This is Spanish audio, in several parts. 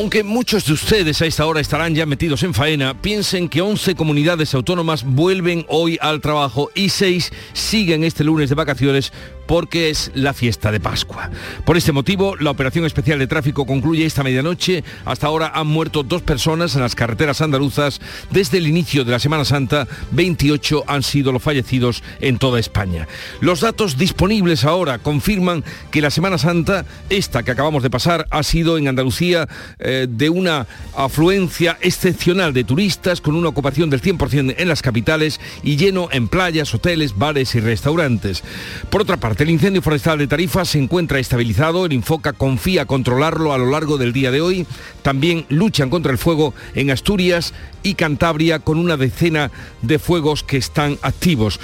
Aunque muchos de ustedes a esta hora estarán ya metidos en faena, piensen que 11 comunidades autónomas vuelven hoy al trabajo y 6 siguen este lunes de vacaciones porque es la fiesta de Pascua. Por este motivo, la operación especial de tráfico concluye esta medianoche. Hasta ahora han muerto dos personas en las carreteras andaluzas. Desde el inicio de la Semana Santa, 28 han sido los fallecidos en toda España. Los datos disponibles ahora confirman que la Semana Santa, esta que acabamos de pasar, ha sido en Andalucía eh, de una afluencia excepcional de turistas con una ocupación del 100% en las capitales y lleno en playas, hoteles, bares y restaurantes. Por otra parte, el incendio forestal de Tarifa se encuentra estabilizado, el Infoca confía controlarlo a lo largo del día de hoy. También luchan contra el fuego en Asturias y Cantabria con una decena de fuegos que están activos.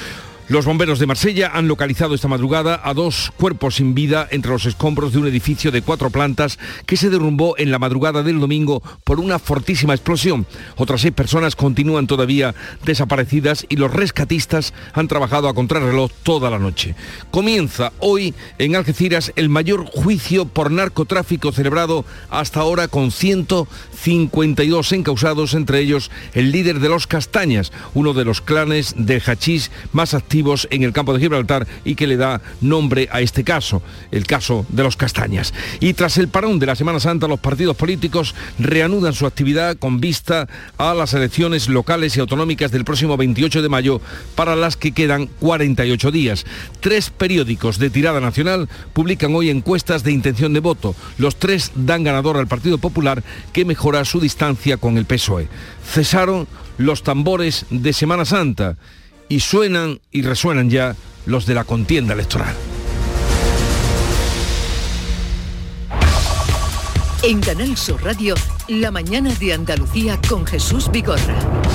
Los bomberos de Marsella han localizado esta madrugada a dos cuerpos sin vida entre los escombros de un edificio de cuatro plantas que se derrumbó en la madrugada del domingo por una fortísima explosión. Otras seis personas continúan todavía desaparecidas y los rescatistas han trabajado a contrarreloj toda la noche. Comienza hoy en Algeciras el mayor juicio por narcotráfico celebrado hasta ahora con 152 encausados, entre ellos el líder de los Castañas, uno de los clanes de hachís más activos en el campo de Gibraltar y que le da nombre a este caso, el caso de los castañas. Y tras el parón de la Semana Santa, los partidos políticos reanudan su actividad con vista a las elecciones locales y autonómicas del próximo 28 de mayo, para las que quedan 48 días. Tres periódicos de tirada nacional publican hoy encuestas de intención de voto. Los tres dan ganador al Partido Popular, que mejora su distancia con el PSOE. Cesaron los tambores de Semana Santa y suenan y resuenan ya los de la contienda electoral. En Canal Sur Radio, la mañana de Andalucía con Jesús Vigorra.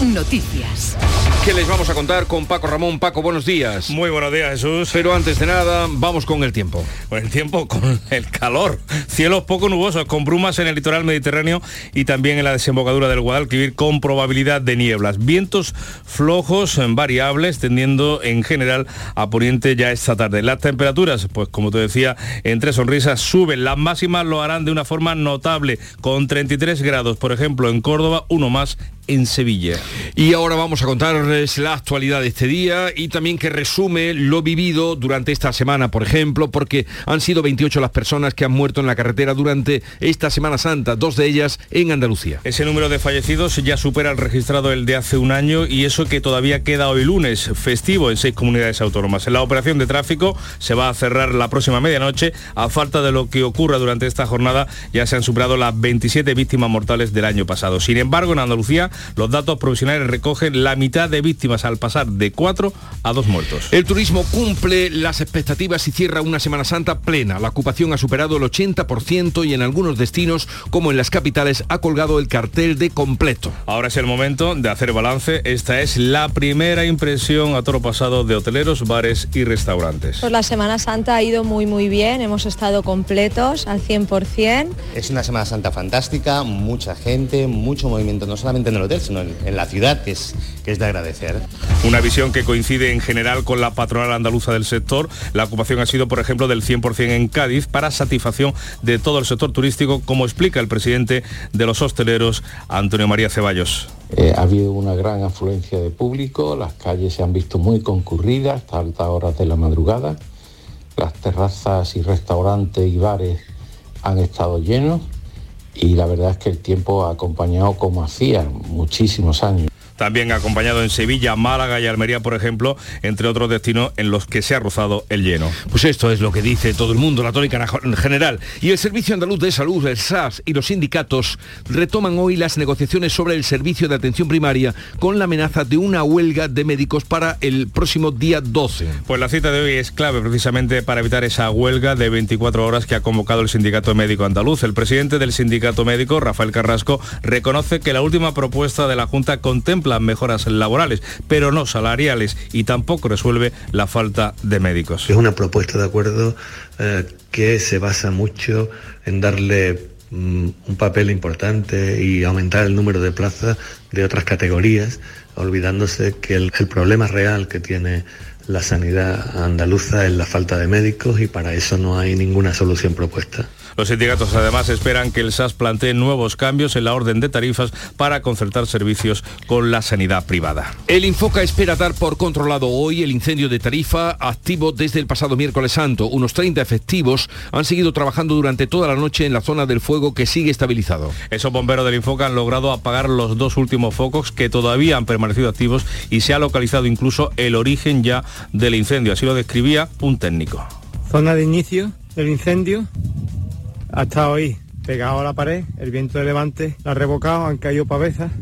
Noticias. ¿Qué les vamos a contar con Paco Ramón? Paco, buenos días. Muy buenos días, Jesús. Pero antes de nada, vamos con el tiempo. Con el tiempo, con el calor. Cielos poco nubosos, con brumas en el litoral mediterráneo y también en la desembocadura del Guadalquivir con probabilidad de nieblas. Vientos flojos, variables, tendiendo en general a poniente ya esta tarde. Las temperaturas, pues como te decía, entre sonrisas suben. Las máximas lo harán de una forma notable, con 33 grados, por ejemplo, en Córdoba, uno más en Sevilla. Y ahora vamos a contarles la actualidad de este día y también que resume lo vivido durante esta semana, por ejemplo, porque han sido 28 las personas que han muerto en la carretera durante esta Semana Santa, dos de ellas en Andalucía. Ese número de fallecidos ya supera el registrado el de hace un año y eso que todavía queda hoy lunes, festivo en seis comunidades autónomas. En la operación de tráfico se va a cerrar la próxima medianoche. A falta de lo que ocurra durante esta jornada, ya se han superado las 27 víctimas mortales del año pasado. Sin embargo, en Andalucía los datos provisionales recogen la mitad de víctimas al pasar de cuatro a dos muertos. El turismo cumple las expectativas y cierra una Semana Santa plena. La ocupación ha superado el 80% y en algunos destinos, como en las capitales, ha colgado el cartel de completo. Ahora es el momento de hacer balance. Esta es la primera impresión a toro pasado de hoteleros, bares y restaurantes. Pues la Semana Santa ha ido muy muy bien, hemos estado completos al 100%. Es una Semana Santa fantástica, mucha gente, mucho movimiento, no solamente en el hotel, sino en, en la ciudad, que es, que es de agradecer. Una visión que coincide en general con la patronal andaluza del sector. La ocupación ha sido, por ejemplo, del 100% en Cádiz para satisfacción de todo el sector turístico, como explica el presidente de los hosteleros, Antonio María Ceballos. Eh, ha habido una gran afluencia de público, las calles se han visto muy concurridas hasta altas horas de la madrugada, las terrazas y restaurantes y bares han estado llenos y la verdad es que el tiempo ha acompañado como hacía muchísimos años. También acompañado en Sevilla, Málaga y Almería, por ejemplo, entre otros destinos en los que se ha rozado el lleno. Pues esto es lo que dice todo el mundo, la tónica en general. Y el Servicio Andaluz de Salud, el SAS y los sindicatos retoman hoy las negociaciones sobre el servicio de atención primaria con la amenaza de una huelga de médicos para el próximo día 12. Pues la cita de hoy es clave precisamente para evitar esa huelga de 24 horas que ha convocado el Sindicato Médico Andaluz. El presidente del Sindicato Médico, Rafael Carrasco, reconoce que la última propuesta de la Junta contempla las mejoras laborales, pero no salariales y tampoco resuelve la falta de médicos. Es una propuesta de acuerdo eh, que se basa mucho en darle mm, un papel importante y aumentar el número de plazas de otras categorías, olvidándose que el problema real que tiene la sanidad andaluza es la falta de médicos y para eso no hay ninguna solución propuesta. Los sindicatos además esperan que el SAS plantee nuevos cambios en la orden de tarifas para concertar servicios con la sanidad privada. El Infoca espera dar por controlado hoy el incendio de Tarifa activo desde el pasado miércoles santo. Unos 30 efectivos han seguido trabajando durante toda la noche en la zona del fuego que sigue estabilizado. Esos bomberos del Infoca han logrado apagar los dos últimos focos que todavía han permanecido activos y se ha localizado incluso el origen ya del incendio. Así lo describía un técnico. Zona de inicio del incendio ha estado ahí pegado a la pared, el viento de levante la ha revocado, han caído pavesas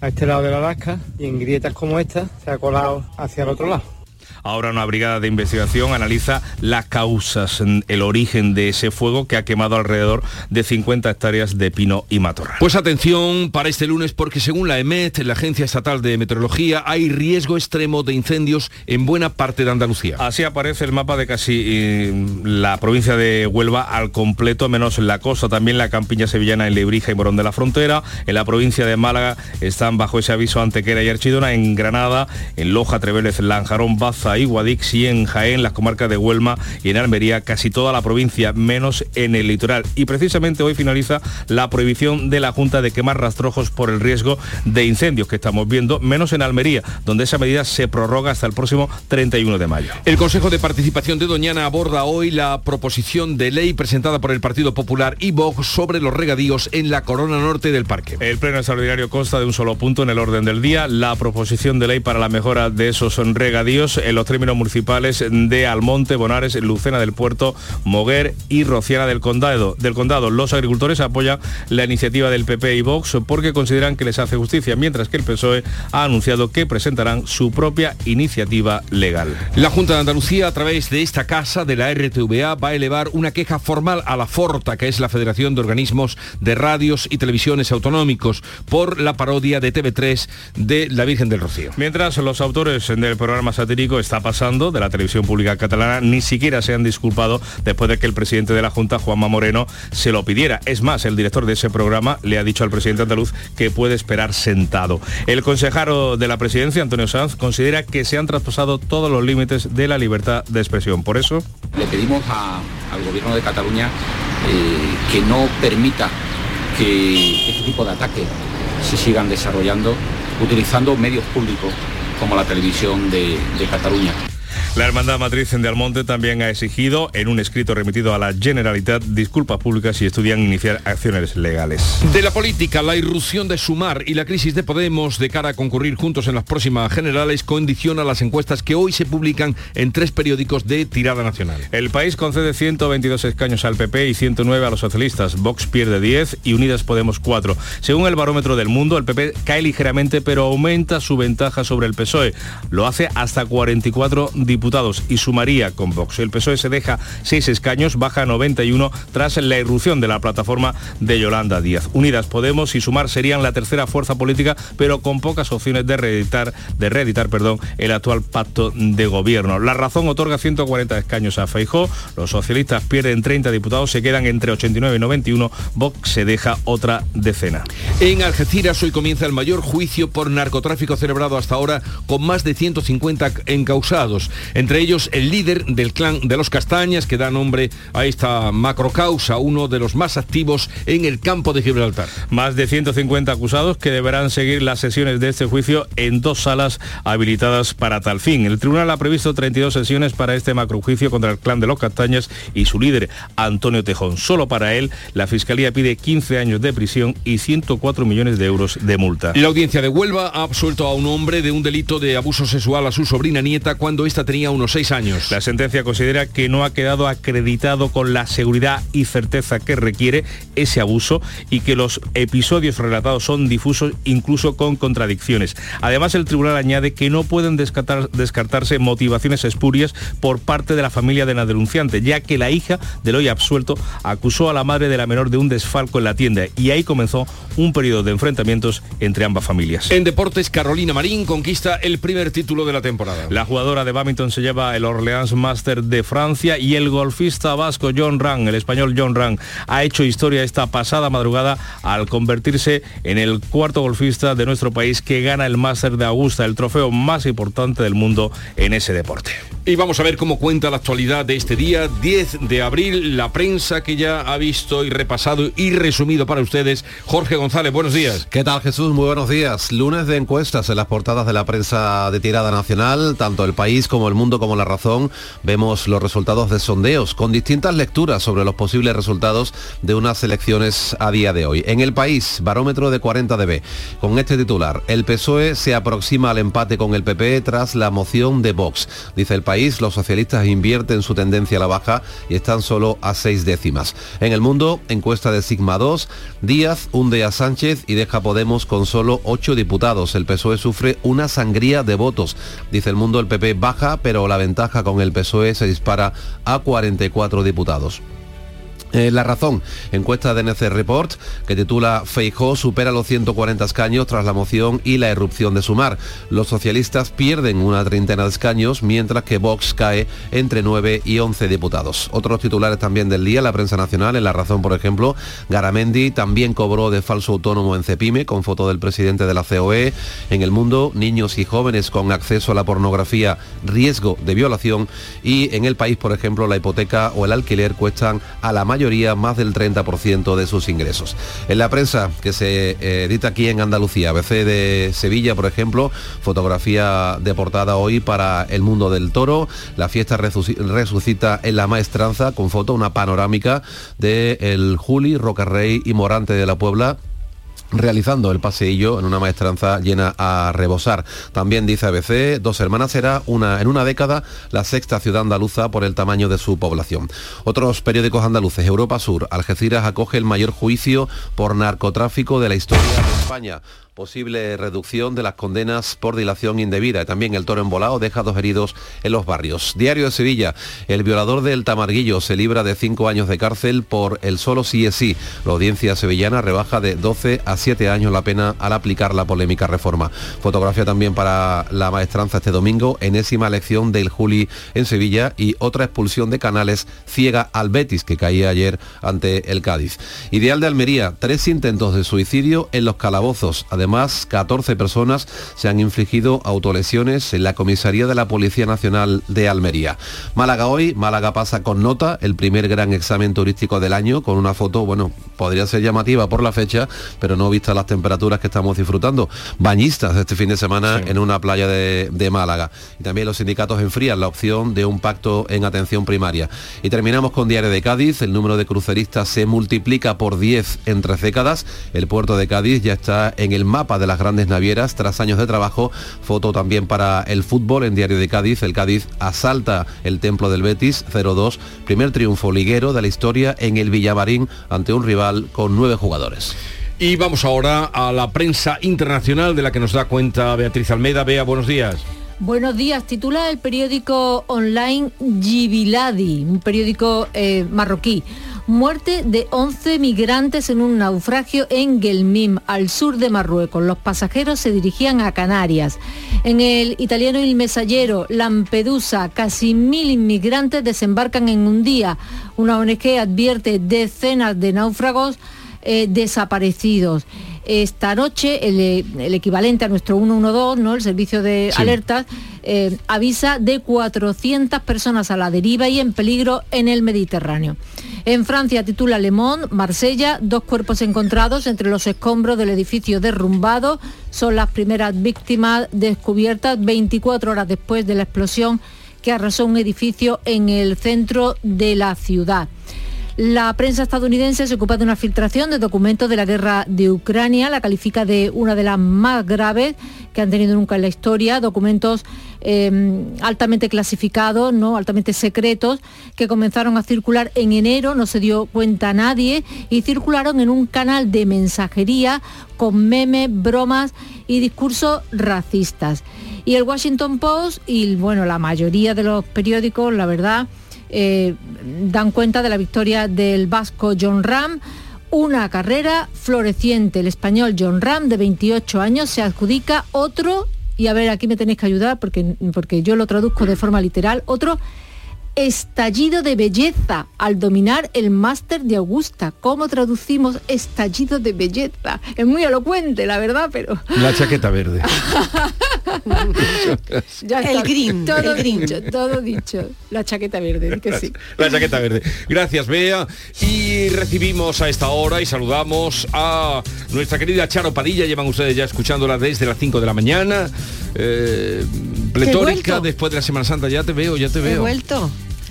a este lado de la lasca y en grietas como esta se ha colado hacia el otro lado. Ahora una brigada de investigación analiza las causas, el origen de ese fuego que ha quemado alrededor de 50 hectáreas de pino y matorral. Pues atención para este lunes porque según la EMET, la Agencia Estatal de Meteorología, hay riesgo extremo de incendios en buena parte de Andalucía. Así aparece el mapa de casi eh, la provincia de Huelva al completo, menos en la costa, también la campiña sevillana en Lebrija y Morón de la Frontera. En la provincia de Málaga están bajo ese aviso Antequera y Archidona, en Granada, en Loja, Treveles, Lanjarón, Baza, y Guadix y en Jaén, las comarcas de Huelma y en Almería, casi toda la provincia, menos en el litoral. Y precisamente hoy finaliza la prohibición de la Junta de quemar rastrojos por el riesgo de incendios que estamos viendo, menos en Almería, donde esa medida se prorroga hasta el próximo 31 de mayo. El Consejo de Participación de Doñana aborda hoy la proposición de ley presentada por el Partido Popular y Vox sobre los regadíos en la corona norte del parque. El pleno extraordinario consta de un solo punto en el orden del día, la proposición de ley para la mejora de esos regadíos los términos municipales de Almonte, Bonares, Lucena del Puerto, Moguer y Rociana del Condado. Del condado. Los agricultores apoyan la iniciativa del PP y Vox porque consideran que les hace justicia, mientras que el PSOE ha anunciado que presentarán su propia iniciativa legal. La Junta de Andalucía, a través de esta casa de la RTVA, va a elevar una queja formal a la Forta, que es la Federación de Organismos de Radios y Televisiones Autonómicos, por la parodia de TV3 de La Virgen del Rocío. Mientras los autores del programa satírico está pasando de la televisión pública catalana ni siquiera se han disculpado después de que el presidente de la Junta, Juanma Moreno, se lo pidiera. Es más, el director de ese programa le ha dicho al presidente andaluz que puede esperar sentado. El consejero de la presidencia, Antonio Sanz, considera que se han traspasado todos los límites de la libertad de expresión. Por eso... Le pedimos al gobierno de Cataluña eh, que no permita que este tipo de ataques se sigan desarrollando utilizando medios públicos como la televisión de, Cataluña. La Hermandad Matriz de Almonte también ha exigido, en un escrito remitido a la Generalitat, disculpas públicas y estudian iniciar acciones legales. De la política, la irrupción de Sumar y la crisis de Podemos de cara a concurrir juntos en las próximas generales condiciona las encuestas que hoy se publican en tres periódicos de tirada nacional. El país concede 122 escaños al PP y 109 a los socialistas. Vox pierde 10 y Unidas Podemos 4. Según el barómetro del mundo, el PP cae ligeramente pero aumenta su ventaja sobre el PSOE. Lo hace hasta 44 diputados y sumaría con Vox. El PSOE se deja seis escaños, baja a 91 tras la irrupción de la plataforma de Yolanda Díaz. Unidas Podemos y Sumar serían la tercera fuerza política, pero con pocas opciones de reeditar, de reeditar perdón, el actual pacto de gobierno. La razón otorga 140 escaños a Feijó, los socialistas pierden 30 diputados, se quedan entre 89 y 91, Vox se deja otra decena. En Algeciras hoy comienza el mayor juicio por narcotráfico celebrado hasta ahora con más de 150 encausados entre ellos el líder del clan de los Castañas, que da nombre a esta macrocausa, uno de los más activos en el campo de Gibraltar. Más de 150 acusados que deberán seguir las sesiones de este juicio en dos salas habilitadas para tal fin. El tribunal ha previsto 32 sesiones para este macrojuicio contra el clan de los Castañas y su líder, Antonio Tejón. Solo para él, la Fiscalía pide 15 años de prisión y 104 millones de euros de multa. La audiencia de Huelva ha absuelto a un hombre de un delito de abuso sexual a su sobrina nieta cuando esta tenía tenía unos seis años. La sentencia considera que no ha quedado acreditado con la seguridad y certeza que requiere ese abuso y que los episodios relatados son difusos incluso con contradicciones. Además, el tribunal añade que no pueden descartarse motivaciones espurias por parte de la familia de la denunciante, ya que la hija del hoy absuelto acusó a la madre de la menor de un desfalco en la tienda y ahí comenzó un periodo de enfrentamientos entre ambas familias. En deportes, Carolina Marín conquista el primer título de la temporada. La jugadora de badminton se lleva el Orleans Master de Francia y el golfista vasco John Rang, el español John Rang, ha hecho historia esta pasada madrugada al convertirse en el cuarto golfista de nuestro país que gana el Master de Augusta, el trofeo más importante del mundo en ese deporte. Y vamos a ver cómo cuenta la actualidad de este día, 10 de abril, la prensa que ya ha visto y repasado y resumido para ustedes. Jorge González, buenos días. ¿Qué tal Jesús? Muy buenos días. Lunes de encuestas en las portadas de la prensa de tirada nacional, tanto el país como el mundo como la razón. Vemos los resultados de sondeos con distintas lecturas sobre los posibles resultados de unas elecciones a día de hoy. En el país, barómetro de 40 dB, con este titular, el PSOE se aproxima al empate con el PP tras la moción de Vox. Dice el país los socialistas invierten su tendencia a la baja y están solo a seis décimas. En el mundo, encuesta de Sigma 2, Díaz hunde a Sánchez y deja Podemos con solo ocho diputados. El PSOE sufre una sangría de votos. Dice el mundo, el PP baja, pero la ventaja con el PSOE se dispara a 44 diputados. Eh, la razón, encuesta de NC Report, que titula Feijó supera los 140 escaños tras la moción y la erupción de Sumar. Los socialistas pierden una treintena de escaños, mientras que Vox cae entre 9 y 11 diputados. Otros titulares también del día, la prensa nacional, en La Razón, por ejemplo, Garamendi también cobró de falso autónomo en Cepime, con foto del presidente de la COE. En el mundo, niños y jóvenes con acceso a la pornografía, riesgo de violación. Y en el país, por ejemplo, la hipoteca o el alquiler cuestan a la mayoría mayoría más del 30% de sus ingresos. En la prensa que se eh, edita aquí en Andalucía, ABC de Sevilla, por ejemplo, fotografía de portada hoy para el mundo del toro. La fiesta resucita en la maestranza con foto, una panorámica de el Juli, Rocarrey y Morante de la Puebla realizando el paseillo en una maestranza llena a rebosar. También dice ABC, Dos Hermanas será una, en una década la sexta ciudad andaluza por el tamaño de su población. Otros periódicos andaluces, Europa Sur, Algeciras acoge el mayor juicio por narcotráfico de la historia de España posible reducción de las condenas por dilación indebida. También el toro embolado deja dos heridos en los barrios. Diario de Sevilla, el violador del Tamarguillo se libra de cinco años de cárcel por el solo sí es sí. La audiencia sevillana rebaja de 12 a 7 años la pena al aplicar la polémica reforma. Fotografía también para la maestranza este domingo, enésima elección del Juli en Sevilla y otra expulsión de Canales ciega al Betis que caía ayer ante el Cádiz. Ideal de Almería, tres intentos de suicidio en los calabozos. Además, Además, 14 personas se han infligido autolesiones en la comisaría de la Policía Nacional de Almería. Málaga hoy, Málaga pasa con nota, el primer gran examen turístico del año, con una foto, bueno, podría ser llamativa por la fecha, pero no vista las temperaturas que estamos disfrutando. Bañistas este fin de semana en una playa de, de Málaga. Y también los sindicatos enfrían la opción de un pacto en atención primaria. Y terminamos con Diario de Cádiz, el número de cruceristas se multiplica por 10 en tres décadas. El puerto de Cádiz ya está en el mapa de las grandes navieras tras años de trabajo. Foto también para el fútbol en Diario de Cádiz. El Cádiz asalta el templo del Betis 0-2. Primer triunfo liguero de la historia en el Villamarín ante un rival con nueve jugadores. Y vamos ahora a la prensa internacional de la que nos da cuenta Beatriz Almeida. Bea, buenos días. Buenos días. Titula el periódico online Gibiladi, un periódico eh, marroquí. Muerte de 11 migrantes en un naufragio en Gelmim, al sur de Marruecos. Los pasajeros se dirigían a Canarias. En el italiano Il Mesallero, Lampedusa, casi mil inmigrantes desembarcan en un día. Una ONG advierte decenas de náufragos eh, desaparecidos. Esta noche el, equivalente a nuestro 112, ¿no? el servicio de alertas, eh, avisa de 400 personas a la deriva y en peligro en el Mediterráneo. En Francia titula Le Monde, Marsella, dos cuerpos encontrados entre los escombros del edificio derrumbado. Son las primeras víctimas descubiertas 24 horas después de la explosión que arrasó un edificio en el centro de la ciudad. La prensa estadounidense se ocupa de una filtración de documentos de la guerra de Ucrania, la califica de una de las más graves que han tenido nunca en la historia, documentos eh, altamente clasificados, ¿no? altamente secretos, que comenzaron a circular en enero, no se dio cuenta nadie, y circularon en un canal de mensajería con memes, bromas y discursos racistas. Y el Washington Post y bueno, la mayoría de los periódicos, la verdad, eh, dan cuenta de la victoria del vasco John Ram. Una carrera floreciente. El español John Ram, de 28 años, se adjudica otro, y a ver, aquí me tenéis que ayudar porque, porque yo lo traduzco de forma literal, otro estallido de belleza al dominar el máster de Augusta. ¿Cómo traducimos estallido de belleza? Es muy elocuente, la verdad, pero... La chaqueta verde. ya el green. Todo dicho, todo dicho. La chaqueta verde, que sí. La chaqueta verde. Gracias, Bea. Y recibimos a esta hora y saludamos a nuestra querida Charo Padilla. Llevan ustedes ya escuchándola desde las 5 de la mañana. Eh, pletórica después de la Semana Santa. Ya te veo, ya te veo. He vuelto.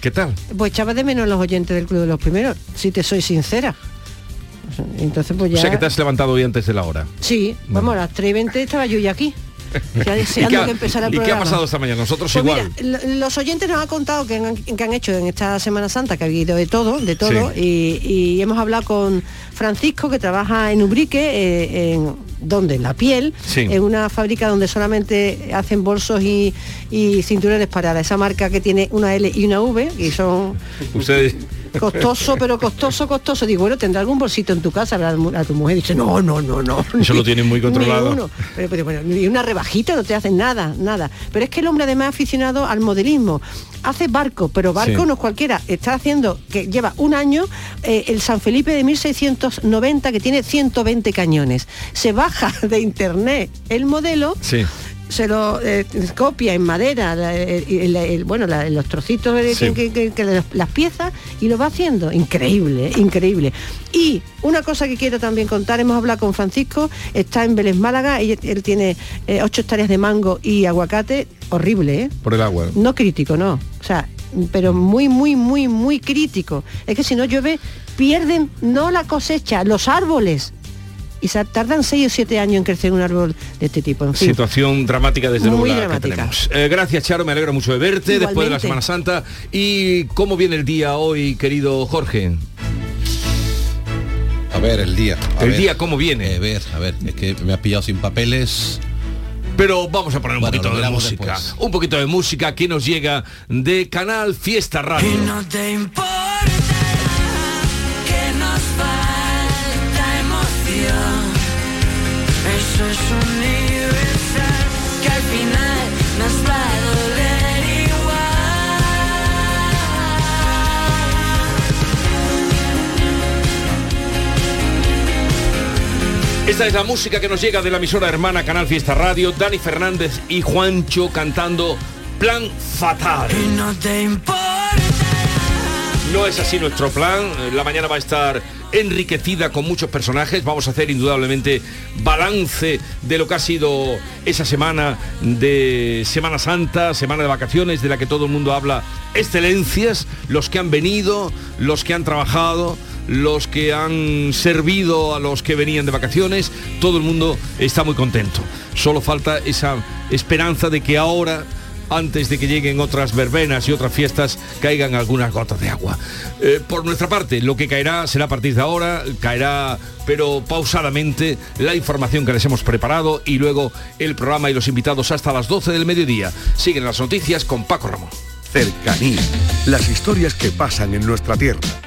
¿Qué tal? Pues echaba de menos los oyentes del Club de los Primeros, si te soy sincera. Entonces pues ya... O sea que te has levantado hoy antes de la hora. Sí, vamos, a las 3 y 20 estaba yo ya aquí. Ya deseando ¿Y qué, que empezara el ¿Y qué ha pasado esta mañana? Nosotros Pues igual. mira, los oyentes nos han contado que han, que han hecho en esta Semana Santa, que ha habido de todo, de todo, y, y hemos hablado con Francisco, que trabaja en Ubrique, eh, en donde en la piel, Sí. en una fábrica donde solamente hacen bolsos y, y cinturones para esa marca que tiene una L y una V, y son Ustedes. Costoso, pero costoso, costoso. Digo, bueno, tendrá algún bolsito en tu casa, a tu mujer. Dice, no, no, no, no. Eso lo tienen muy Ni controlado. uno. Pero, pero, bueno, ni una rebajita no te hacen nada, nada. Pero es que el hombre además aficionado al modelismo. Hace barco, pero barco Sí. no es cualquiera. Está haciendo, que lleva un año, eh, el San Felipe de 1690, que tiene 120 cañones. Se baja de internet el modelo Sí. Se lo eh, copia en madera, la- el- el- bueno, la- los trocitos de- Sí. que, que- que las, las piezas y lo va haciendo. Increíble, increíble. Y una cosa que quiero también contar, hemos hablado con Francisco, está en Vélez Málaga, y él tiene eh, ocho hectáreas de mango y aguacate, horrible, ¿eh? Por el agua. No crítico, no. O sea, pero muy, muy, muy, muy crítico. Es que si no llueve, pierden no la cosecha, los árboles. Y se tardan seis o siete años en crecer un árbol de este tipo. En fin. Situación dramática desde luego Muy la que tenemos. Eh, gracias Charo, me alegro mucho de verte después de la. Semana Santa. ¿Y cómo viene el día hoy, querido Jorge? A ver, el día. a El ver. día, ¿cómo viene? A ver, a ver, es que me ha pillado sin papeles. Pero vamos a poner un Bueno, poquito de música. después. Un poquito de música que nos llega de Canal Fiesta Radio. te importa es universal, que al final nos va a doler igual. Esta es la música que nos llega de la emisora hermana Canal Fiesta Radio. Dani Fernández y Juancho cantando Plan Fatal. No te importa. No es así nuestro plan. La mañana va a estar enriquecida con muchos personajes. Vamos a hacer indudablemente balance de lo que ha sido esa semana de Semana Santa, semana de vacaciones, de la que todo el mundo habla. Excelencias, los que han venido, los que han trabajado, los que han servido a los que venían de vacaciones. Todo el mundo está muy contento. Solo falta esa esperanza de que ahora antes de que lleguen otras verbenas y otras fiestas, caigan algunas gotas de agua. Eh, por nuestra parte, lo que caerá será a partir de ahora, caerá pero pausadamente la información que les hemos preparado y luego el programa y los invitados hasta las 12 del mediodía. Siguen las noticias con Paco Ramón. Cercanía. Las historias que pasan en nuestra tierra.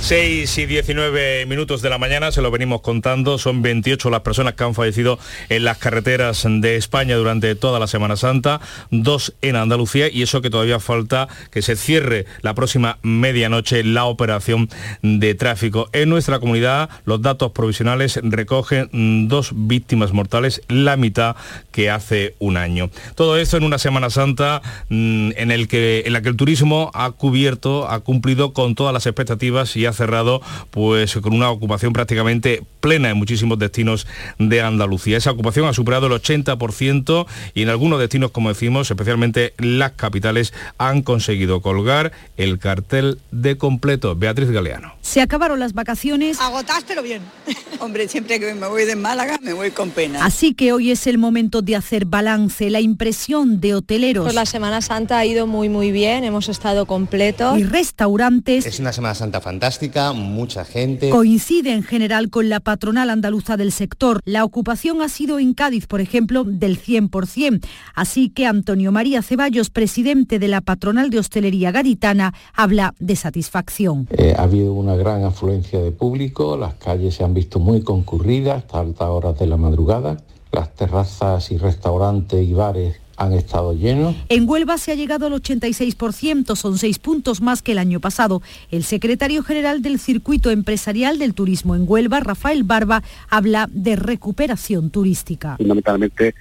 6 y 19 minutos de la mañana, se lo venimos contando, son 28 las personas que han fallecido en las carreteras de España durante toda la Semana Santa, dos en Andalucía y eso que todavía falta que se cierre la próxima medianoche la operación de tráfico. En nuestra comunidad los datos provisionales recogen dos víctimas mortales, la mitad que hace un año. Todo esto en una Semana Santa mm, en, el que, en la que el turismo ha cubierto, ha cumplido con todas las expectativas y ha cerrado pues con una ocupación prácticamente plena en muchísimos destinos de Andalucía. Esa ocupación ha superado el 80% y en algunos destinos, como decimos, especialmente las capitales, han conseguido colgar el cartel de completo. Beatriz Galeano. Se acabaron las vacaciones. Agotaste, pero bien. Hombre, siempre que me voy de Málaga me voy con pena. Así que hoy es el momento de hacer balance, la impresión de hoteleros. Pues la Semana Santa ha ido muy muy bien, hemos estado completos. Y restaurantes. Es una Semana Santa fantástica, mucha gente. Coincide en general con la patronal andaluza del sector. La ocupación ha sido en Cádiz, por ejemplo, del 100%. Así que Antonio María Ceballos, presidente de la patronal de hostelería gaditana, habla de satisfacción. Eh, ha habido una gran afluencia de público, las calles se han visto muy concurridas hasta altas horas de la madrugada, las terrazas y restaurantes y bares han estado llenos. En Huelva se ha llegado al 86%, son seis puntos más que el año pasado. El secretario general del Circuito Empresarial del Turismo en Huelva, Rafael Barba, habla de recuperación turística. Fundamentalmente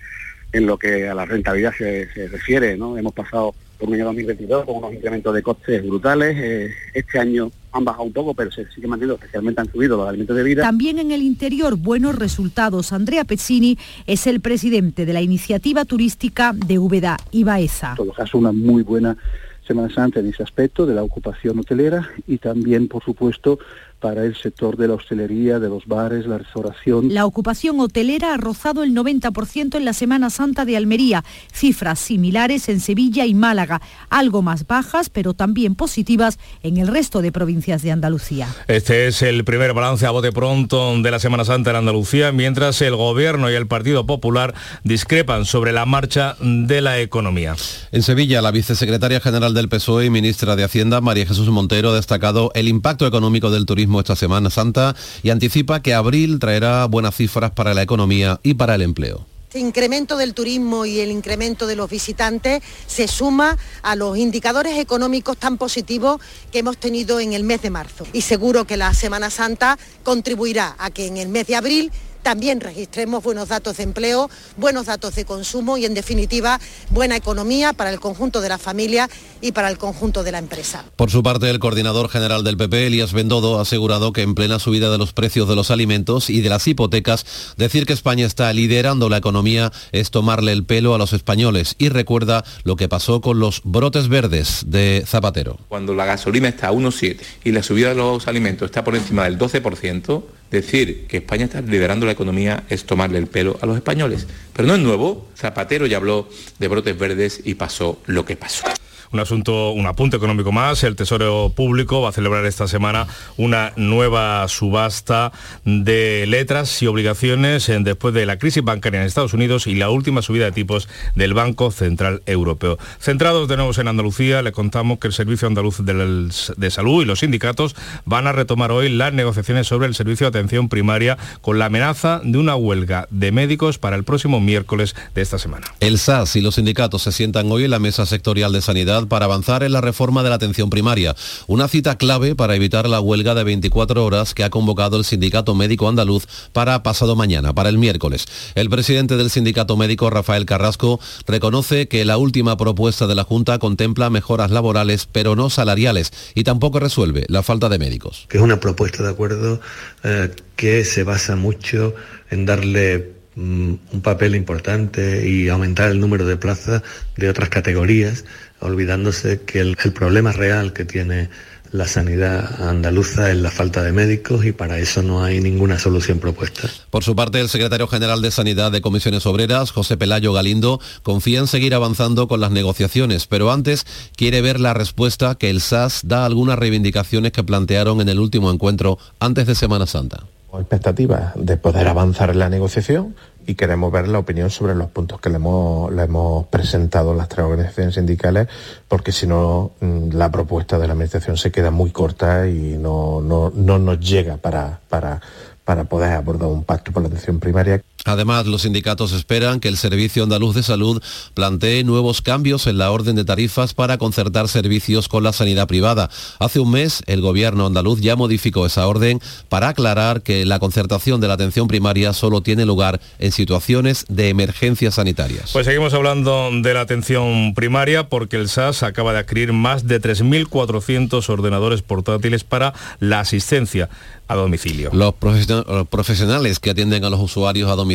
en lo que a la rentabilidad se, se refiere, ¿no? Hemos pasado por un año 2022 con unos incrementos de costes brutales. Eh, este año han bajado un poco, pero se sigue manteniendo, especialmente han subido los alimentos de vida. También en el interior, buenos resultados. Andrea Pezzini es el presidente de la iniciativa turística de Úbeda y Baeza. En todo caso, una muy buena Semana Santa en ese aspecto de la ocupación hotelera y también, por supuesto, para el sector de la hostelería, de los bares, la restauración. La ocupación hotelera ha rozado el 90% en la Semana Santa de Almería, cifras similares en Sevilla y Málaga, algo más bajas, pero también positivas en el resto de provincias de Andalucía. Este es el primer balance a bote pronto de la Semana Santa en Andalucía, mientras el Gobierno y el Partido Popular discrepan sobre la marcha de la economía. En Sevilla, la vicesecretaria general del PSOE y ministra de Hacienda, María Jesús Montero, ha destacado el impacto económico del turismo esta Semana Santa y anticipa que abril traerá buenas cifras para la economía y para el empleo. Este incremento del turismo y el incremento de los visitantes se suma a los indicadores económicos tan positivos que hemos tenido en el mes de marzo. Y seguro que la Semana Santa contribuirá a que en el mes de abril también registremos buenos datos de empleo, buenos datos de consumo y, en definitiva, buena economía para el conjunto de la familia y para el conjunto de la empresa. Por su parte, el coordinador general del PP, Elías Bendodo, ha asegurado que en plena subida de los precios de los alimentos y de las hipotecas, decir que España está liderando la economía es tomarle el pelo a los españoles y recuerda lo que pasó con los brotes verdes de Zapatero. Cuando la gasolina está a 1,7 y la subida de los alimentos está por encima del 12%, decir que España está liderando la economía es tomarle el pelo a los españoles. Pero no es nuevo. Zapatero ya habló de brotes verdes y pasó lo que pasó. Un asunto, un apunte económico más. El Tesoro Público va a celebrar esta semana una nueva subasta de letras y obligaciones después de la crisis bancaria en Estados Unidos y la última subida de tipos del Banco Central Europeo. Centrados de nuevo en Andalucía, le contamos que el Servicio Andaluz de Salud y los sindicatos van a retomar hoy las negociaciones sobre el servicio de atención primaria con la amenaza de una huelga de médicos para el próximo miércoles de esta semana. El SAS y los sindicatos se sientan hoy en la Mesa Sectorial de Sanidad para avanzar en la reforma de la atención primaria, una cita clave para evitar la huelga de 24 horas que ha convocado el Sindicato Médico Andaluz para pasado mañana, para el miércoles. El presidente del Sindicato Médico, Rafael Carrasco, reconoce que la última propuesta de la Junta contempla mejoras laborales, pero no salariales, y tampoco resuelve la falta de médicos. es una propuesta de acuerdo eh, que se basa mucho en darle mm, un papel importante y aumentar el número de plazas de otras categorías, olvidándose que el, problema real que tiene la sanidad andaluza es la falta de médicos y para eso no hay ninguna solución propuesta. Por su parte, el secretario general de Sanidad de Comisiones Obreras, José Pelayo Galindo, confía en seguir avanzando con las negociaciones, pero antes quiere ver la respuesta que el SAS da a algunas reivindicaciones que plantearon en el último encuentro antes de Semana Santa. Expectativas de poder avanzar en la negociación y queremos ver la opinión sobre los puntos que le hemos, le hemos presentado las tres organizaciones sindicales, porque si no, mm, la propuesta de la Administración se queda muy corta y no, no, no nos llega para, para, para poder abordar un pacto por la atención primaria. Además, los sindicatos esperan que el Servicio Andaluz de Salud plantee nuevos cambios en la orden de tarifas para concertar servicios con la sanidad privada. Hace un mes, el gobierno andaluz ya modificó esa orden para aclarar que la concertación de la atención primaria solo tiene lugar en situaciones de emergencias sanitarias. Pues seguimos hablando de la atención primaria porque el SAS acaba de adquirir más de 3.400 ordenadores portátiles para la asistencia a domicilio. Los profesionales que atienden a los usuarios a domicilio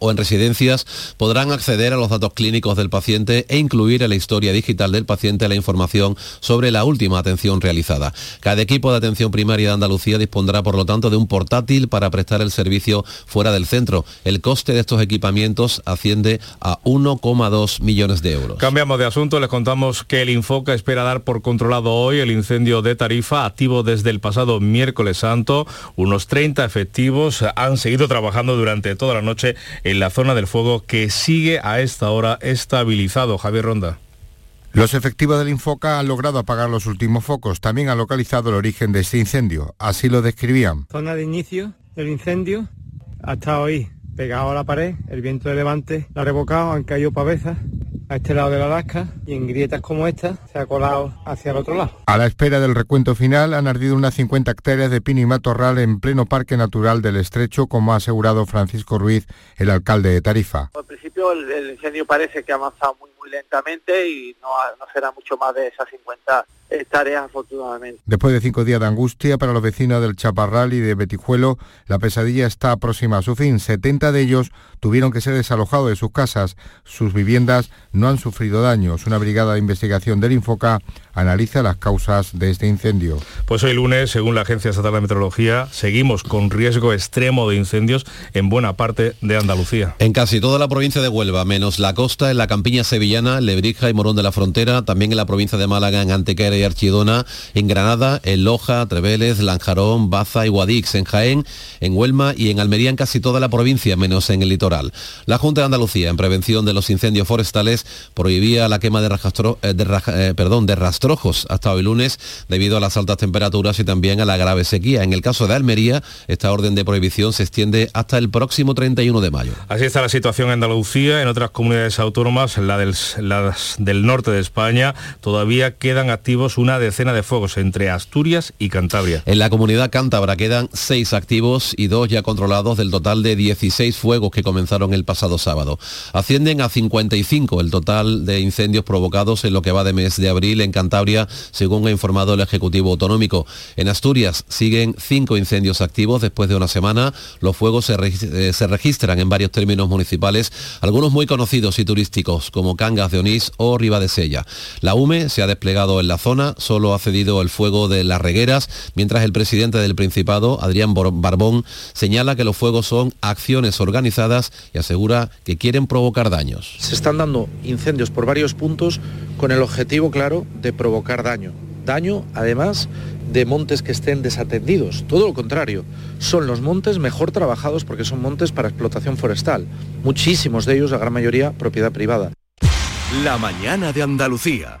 o en residencias podrán acceder a los datos clínicos del paciente e incluir en la historia digital del paciente la información sobre la última atención realizada. Cada equipo de atención primaria de Andalucía dispondrá, por lo tanto, de un portátil para prestar el servicio fuera del centro. El coste de estos equipamientos asciende a 1,2 millones de euros. Cambiamos de asunto, les contamos que el Infoca espera dar por controlado hoy el incendio de Tarifa, activo desde el pasado miércoles santo. Unos 30 efectivos han seguido trabajando durante toda la noche en la zona del fuego que sigue a esta hora estabilizado. Javier Ronda. Los efectivos del Infoca han logrado apagar los últimos focos. También han localizado el origen de este incendio. Así lo describían. Zona de inicio del incendio hasta hoy pegado a la pared, el viento de levante la ha revocado, han caído pavesas a este lado de la lasca y en grietas como esta se ha colado hacia el otro lado. A la espera del recuento final han ardido unas 50 hectáreas de pino y matorral en pleno Parque Natural del Estrecho, como ha asegurado Francisco Ruiz, el alcalde de Tarifa. Al principio el, el incendio parece que ha avanzado muy, lentamente y no, no será mucho más de esas 50 hectáreas afortunadamente. Después de cinco días de angustia para los vecinos del Chaparral y de Betijuelo, la pesadilla está próxima a su fin. 70 de ellos tuvieron que ser desalojados de sus casas. Sus viviendas no han sufrido daños. Una brigada de investigación del Infoca analiza las causas de este incendio. Pues hoy lunes, según la Agencia Estatal de Meteorología, seguimos con riesgo extremo de incendios en buena parte de Andalucía. En casi toda la provincia de Huelva, menos la costa, en la campiña sevillana, Lebrija y Morón de la Frontera, también en la provincia de Málaga, en Antequera y Archidona, en Granada, en Loja, Treveles, Lanjarón, Baza y Guadix, en Jaén, en Huelma y en Almería, en casi toda la provincia, menos en el litoral. La Junta de Andalucía, en prevención de los incendios forestales, prohibía la quema de, rajastro- eh, de raja- eh, perdón, de rastrojos hasta hoy lunes debido a las altas temperaturas y también a la grave sequía. En el caso de Almería, esta orden de prohibición se extiende hasta el próximo 31 de mayo. Así está la situación en Andalucía. En otras comunidades autónomas, la del, las del norte de España, todavía quedan activos una decena de fuegos entre Asturias y Cantabria. En la comunidad cántabra quedan seis activos y dos ya controlados del total de 16 fuegos que comenzaron el pasado sábado. Ascienden a 55 el total de incendios provocados en lo que va de mes de abril en Cantabria, según ha informado el Ejecutivo Autonómico. En Asturias siguen cinco incendios activos después de una semana. Los fuegos se, eh, se registran en varios términos municipales, algunos muy conocidos y turísticos, como Cangas de Onís o Ribadesella. La UME se ha desplegado en la zona, solo ha cedido el fuego de las regueras, mientras el presidente del Principado, Adrián Barbón, señala que los fuegos son acciones organizadas y asegura que quieren provocar daños. Se están dando incendios por varios puntos con el objetivo claro de provocar daño. Daño, además, de montes que estén desatendidos. Todo lo contrario, son los montes mejor trabajados porque son montes para explotación forestal. Muchísimos de ellos, la gran mayoría, propiedad privada. La mañana de Andalucía.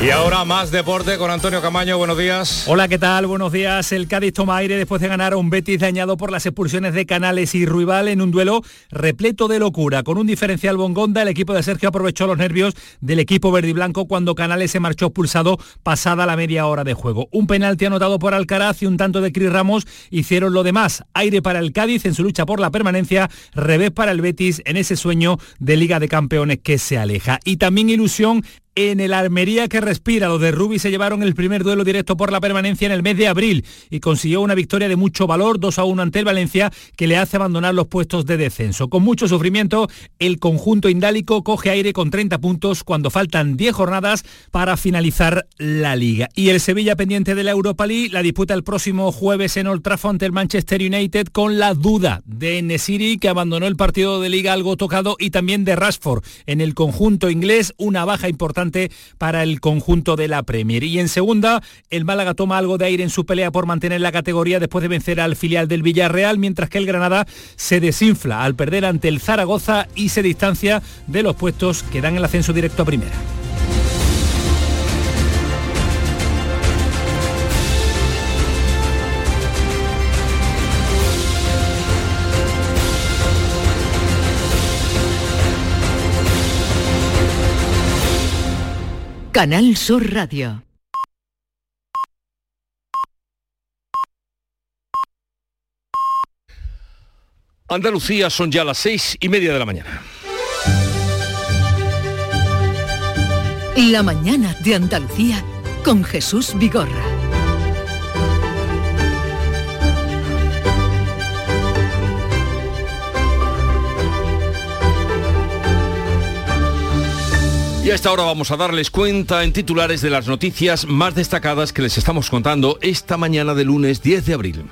Y ahora más deporte con Antonio Camaño, buenos días. Hola, ¿qué tal? Buenos días. El Cádiz toma aire después de ganar a un Betis dañado por las expulsiones de Canales y Ruibal en un duelo repleto de locura. Con un diferencial bongonda, el equipo de Sergio aprovechó los nervios del equipo verde y blanco cuando Canales se marchó expulsado pasada la media hora de juego. Un penalti anotado por Alcaraz y un tanto de Cris Ramos hicieron lo demás. Aire para el Cádiz en su lucha por la permanencia, revés para el Betis en ese sueño de Liga de Campeones que se aleja. Y también ilusión en el Almería que respira. Los de Rubi se llevaron el primer duelo directo por la permanencia en el mes de abril y consiguió una victoria de mucho valor, 2 a 1 ante el Valencia, que le hace abandonar los puestos de descenso. Con mucho sufrimiento, el conjunto indálico coge aire con 30 puntos cuando faltan 10 jornadas para finalizar la liga. Y el Sevilla pendiente de la Europa League la disputa el próximo jueves en Old Trafford ante el Manchester United con la duda de Nesiri que abandonó el partido de liga algo tocado y también de Rashford. En el conjunto inglés una baja importante para el conjunto de la Premier. Y en segunda, el Málaga toma algo de aire en su pelea por mantener la categoría después de vencer al filial del Villarreal, mientras que el Granada se desinfla al perder ante el Zaragoza y se distancia de los puestos que dan el ascenso directo a primera. Canal Sur Radio. Andalucía son ya las seis y media de la mañana. La mañana de Andalucía con Jesús Vigorra. Y a esta hora vamos a darles cuenta en titulares de las noticias más destacadas que les estamos contando esta mañana de lunes 10 de abril.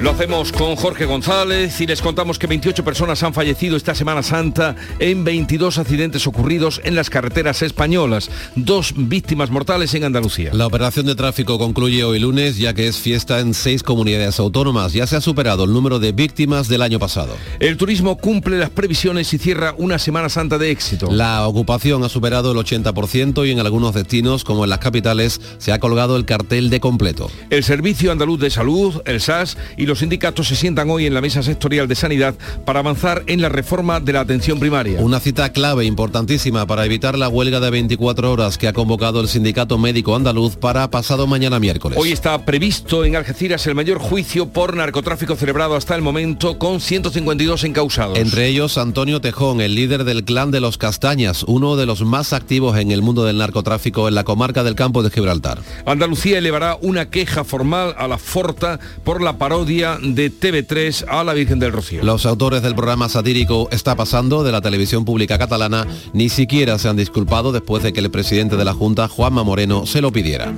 Lo hacemos con Jorge González y les contamos que 28 personas han fallecido esta Semana Santa en 22 accidentes ocurridos en las carreteras españolas, dos víctimas mortales en Andalucía. La operación de tráfico concluye hoy lunes, ya que es fiesta en seis comunidades autónomas. Ya se ha superado el número de víctimas del año pasado. El turismo cumple las previsiones y cierra una Semana Santa de éxito. La ocupación ha superado el 80% y en algunos destinos, como en las capitales, se ha colgado el cartel de completo. El Servicio Andaluz de Salud, el SAS y los sindicatos se sientan hoy en la mesa sectorial de sanidad para avanzar en la reforma de la atención primaria. Una cita clave importantísima para evitar la huelga de 24 horas que ha convocado el Sindicato Médico Andaluz para pasado mañana miércoles. Hoy está previsto en Algeciras el mayor juicio por narcotráfico celebrado hasta el momento con 152 encausados. Entre ellos Antonio Tejón, el líder del clan de los Castañas, uno de los más activos en el mundo del narcotráfico en la comarca del campo de Gibraltar. Andalucía elevará una queja formal a la Forta por la parodia de TV3 a la Virgen del Rocío. Los autores del programa satírico Está pasando de la televisión pública catalana ni siquiera se han disculpado después de que el presidente de la Junta, Juanma Moreno, se lo pidiera.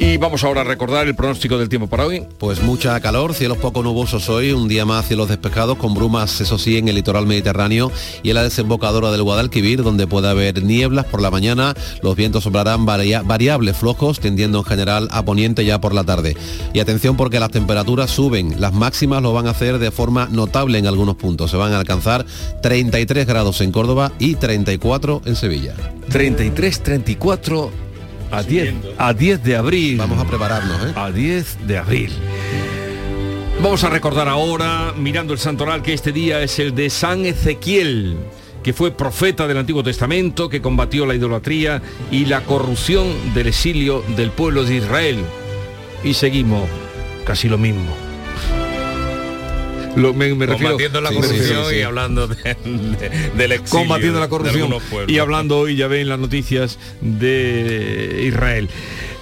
Y vamos ahora a recordar el pronóstico del tiempo para hoy. Pues mucha calor, cielos poco nubosos hoy, un día más cielos despejados con brumas, eso sí, en el litoral mediterráneo y en la desembocadura del Guadalquivir, donde puede haber nieblas por la mañana, los vientos soplarán varia variables flojos, tendiendo en general a poniente ya por la tarde. Y atención porque las temperaturas suben, las máximas lo van a hacer de forma notable en algunos puntos, se van a alcanzar 33 grados en Córdoba y 34 en Sevilla. 33, 34 a 10, a 10 de abril. Vamos a prepararnos, ¿eh? A 10 de abril. Vamos a recordar ahora, mirando el santoral, que este día es el de San Ezequiel, que fue profeta del Antiguo Testamento, que combatió la idolatría y la corrupción del exilio del pueblo de Israel. Y seguimos casi lo mismo. Lo, me, me refiero, Combatiendo la corrupción sí, sí, sí. y hablando de, de- del exilio. combatiendo la corrupción y hablando hoy ya ven las noticias de Israel.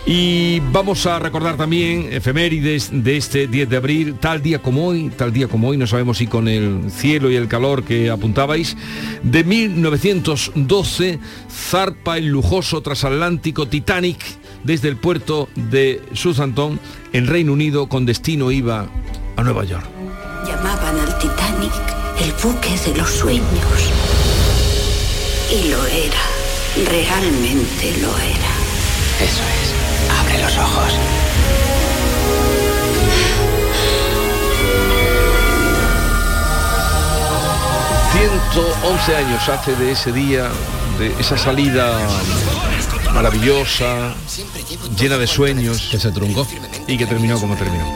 Y vamos a recordar también efemérides de este 10 de abril, tal día como hoy, tal día como hoy, no sabemos si con el cielo y el calor que apuntabais, de 1912 zarpa el lujoso transatlántico Titanic desde el puerto de Southampton en Reino Unido con destino iba a Nueva York. Llamaban al Titanic el buque de los sueños. Y lo era. Realmente lo era. Eso es. Abre los ojos. Justo 11 años hace de ese día, de esa salida maravillosa, llena de sueños. Que se truncó. Y que terminó como terminó.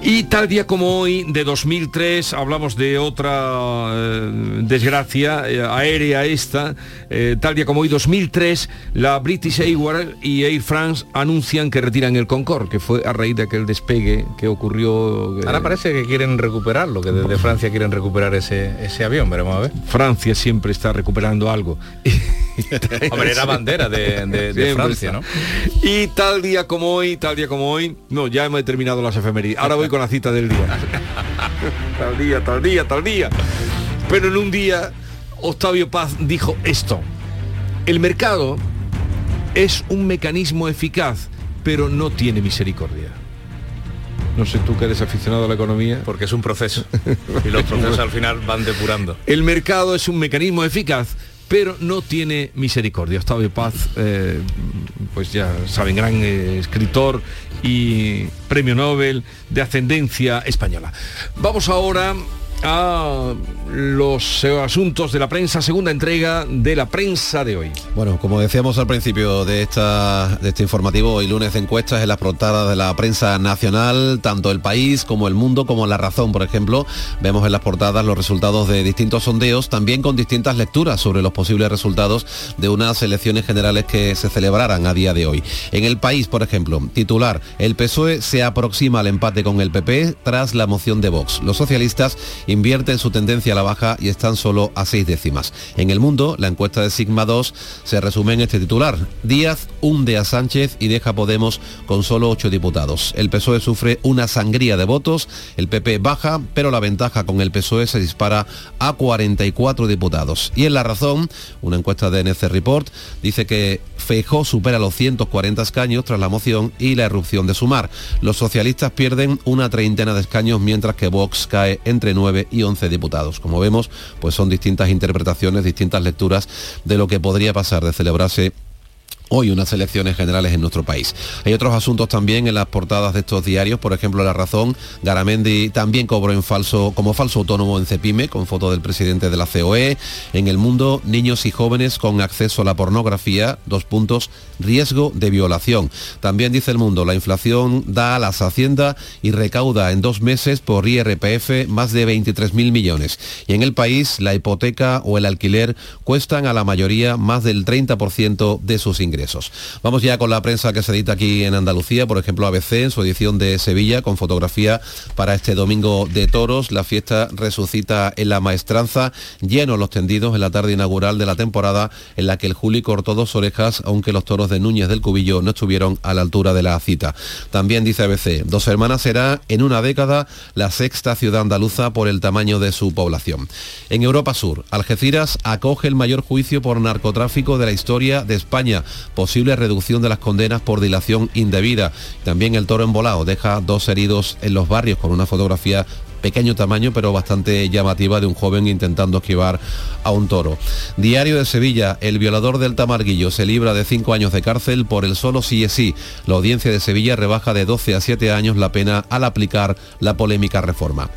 Y tal día como hoy, de 2003, hablamos de otra eh, desgracia eh, aérea esta, eh, tal día como hoy, 2003, la British Airways y Air France anuncian que retiran el Concorde, que fue a raíz de aquel despegue que ocurrió... Ahora parece que quieren recuperarlo, que desde Francia quieren recuperar ese, ese avión, veremos a ver. Francia siempre está recuperando algo. Hombre, era bandera de, de- de Francia. ¿no? Y tal día como hoy, tal día como hoy, no, ya hemos terminado las efemérides. Ahora voy con la cita del día. tal día, tal día, tal día. Pero en un día, Octavio Paz dijo esto. El mercado es un mecanismo eficaz, pero no tiene misericordia. No sé tú que eres aficionado a la economía. Porque es un proceso. Y los procesos al final van depurando. El mercado es un mecanismo eficaz, pero no tiene misericordia. Octavio Paz, eh, pues ya saben, gran eh, escritor y premio Nobel de ascendencia española. Vamos ahora a los asuntos de la prensa, segunda entrega de la prensa de hoy. Bueno, como decíamos al principio de, esta, de este informativo, hoy lunes de encuestas en las portadas de la prensa nacional, tanto el país como el mundo, como la razón, por ejemplo, vemos en las portadas los resultados de distintos sondeos, también con distintas lecturas sobre los posibles resultados de unas elecciones generales que se celebrarán a día de hoy. En el país, por ejemplo, titular, el PSOE E se aproxima al empate con el PP tras la moción de Vox. Los socialistas invierten su tendencia a la baja y están solo a seis décimas. En el mundo, la encuesta de Sigma 2 se resume en este titular. Díaz hunde a Sánchez y deja Podemos con solo ocho diputados. El PSOE sufre una sangría de votos, el PP baja, pero la ventaja con el PSOE se dispara a 44 diputados. Y en La Razón, una encuesta de NC Report, dice que Feijó supera los 140 escaños tras la moción y la erupción de Sumar. Los socialistas pierden una treintena de escaños mientras que Vox cae entre 9 y 11 diputados. Como vemos, pues son distintas interpretaciones, distintas lecturas de lo que podría pasar de celebrarse hoy unas elecciones generales en nuestro país. Hay otros asuntos también en las portadas de estos diarios, por ejemplo La Razón, Garamendi también cobró en falso, como falso autónomo en Cepime, con foto del presidente de la COE. En el mundo, niños y jóvenes con acceso a la pornografía, dos puntos, riesgo de violación. También dice el mundo, la inflación da a las Hacienda y recauda en dos meses por IRPF más de 23.000 millones. Y en el país, la hipoteca o el alquiler cuestan a la mayoría más del 30% de sus ingresos. Vamos ya con la prensa que se edita aquí en Andalucía, por ejemplo ABC en su edición de Sevilla con fotografía para este domingo de toros. La fiesta resucita en la maestranza, llenos los tendidos en la tarde inaugural de la temporada en la que el Juli cortó dos orejas, aunque los toros de Núñez del Cubillo no estuvieron a la altura de la cita. También dice ABC, Dos Hermanas será en una década la sexta ciudad andaluza por el tamaño de su población. En Europa Sur, Algeciras acoge el mayor juicio por narcotráfico de la historia de España posible reducción de las condenas por dilación indebida. También el toro embolado deja dos heridos en los barrios con una fotografía pequeño tamaño pero bastante llamativa de un joven intentando esquivar a un toro. Diario de Sevilla, el violador del Tamarguillo se libra de cinco años de cárcel por el solo sí es sí. La audiencia de Sevilla rebaja de 12 a 7 años la pena al aplicar la polémica reforma.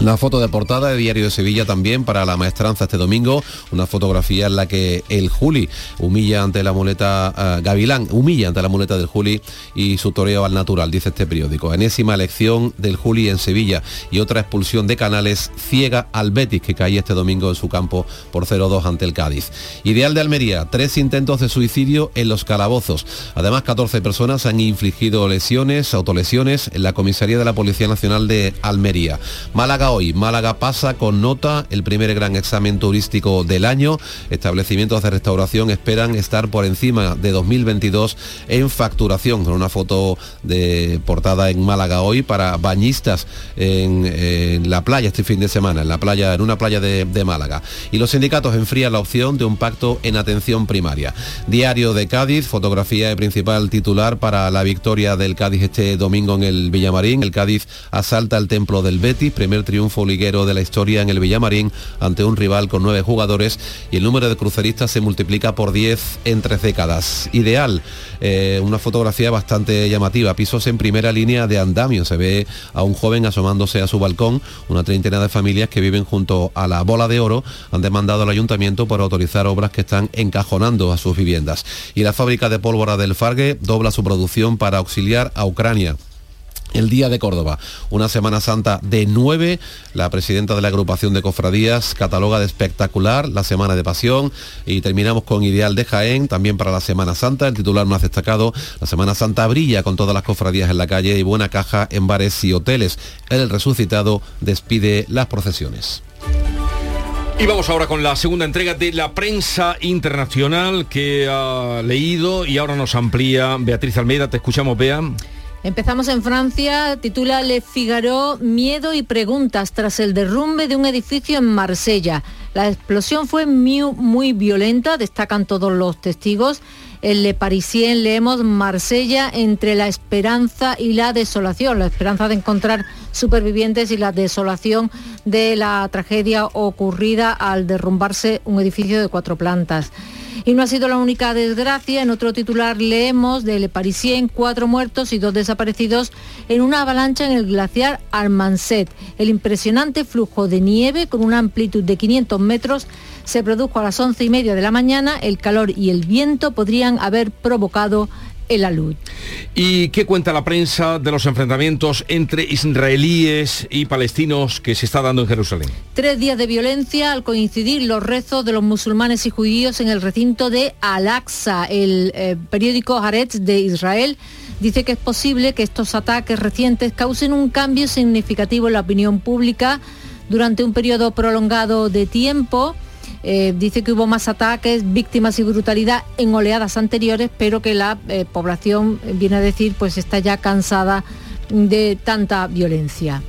La foto de portada de Diario de Sevilla también para la maestranza este domingo, una fotografía en la que el Juli humilla ante la muleta, eh, Gavilán humilla ante la muleta del Juli y su toreo al natural, dice este periódico. Enésima elección del Juli en Sevilla y otra expulsión de Canales ciega al Betis que caía este domingo en su campo por 0-2 ante el Cádiz. Ideal de Almería, tres intentos de suicidio en los calabozos. Además, 14 personas han infligido lesiones, autolesiones en la comisaría de la Policía Nacional de Almería. Málaga hoy. Málaga pasa con nota el primer gran examen turístico del año. Establecimientos de restauración esperan estar por encima de 2022 en facturación, con una foto de portada en Málaga hoy para bañistas en, la playa este fin de semana, en la playa, en una playa de, de Málaga. Y los sindicatos enfrían la opción de un pacto en atención primaria. Diario de Cádiz, fotografía de principal titular para la victoria del Cádiz este domingo en el Villamarín. El Cádiz asalta el templo del Betis, primer triunfo triunfo liguero de la historia en el Villamarín ante un rival con nueve jugadores y el número de cruceristas se multiplica por 10 en tres décadas. Ideal, eh, una fotografía bastante llamativa, pisos en primera línea de andamio, se ve a un joven asomándose a su balcón, una treintena de familias que viven junto a la bola de oro han demandado al ayuntamiento por autorizar obras que están encajonando a sus viviendas. Y la fábrica de pólvora del Fargue dobla su producción para auxiliar a Ucrania. El Día de Córdoba, una Semana Santa de nueve. La presidenta de la agrupación de cofradías cataloga de espectacular la Semana de Pasión y terminamos con Ideal de Jaén, también para la Semana Santa, el titular más destacado. La Semana Santa brilla con todas las cofradías en la calle y buena caja en bares y hoteles. El resucitado despide las procesiones. Y vamos ahora con la segunda entrega de la prensa internacional que ha leído y ahora nos amplía Beatriz Almeida. Te escuchamos, Bea. Empezamos en Francia, titula Le Figaro Miedo y preguntas tras el derrumbe de un edificio en Marsella. La explosión fue muy, violenta, destacan todos los testigos. En Le Parisien leemos Marsella entre la esperanza y la desolación, la esperanza de encontrar supervivientes y la desolación de la tragedia ocurrida al derrumbarse un edificio de cuatro plantas. Y no ha sido la única desgracia. En otro titular leemos de Le Parisien, cuatro muertos y dos desaparecidos en una avalancha en el glaciar Armanset. El impresionante flujo de nieve con una amplitud de 500 metros se produjo a las once y media de la mañana. El calor y el viento podrían haber provocado el alud. ¿Y qué cuenta la prensa de los enfrentamientos entre israelíes y palestinos que se está dando en Jerusalén? Tres días de violencia al coincidir los rezos de los musulmanes y judíos en el recinto de Al-Aqsa. El eh, periódico Haaretz de Israel dice que es posible que estos ataques recientes causen un cambio significativo en la opinión pública durante un periodo prolongado de tiempo eh, dice que hubo más ataques, víctimas y brutalidad en oleadas anteriores, pero que la eh, población viene a decir pues está ya cansada de tanta violencia.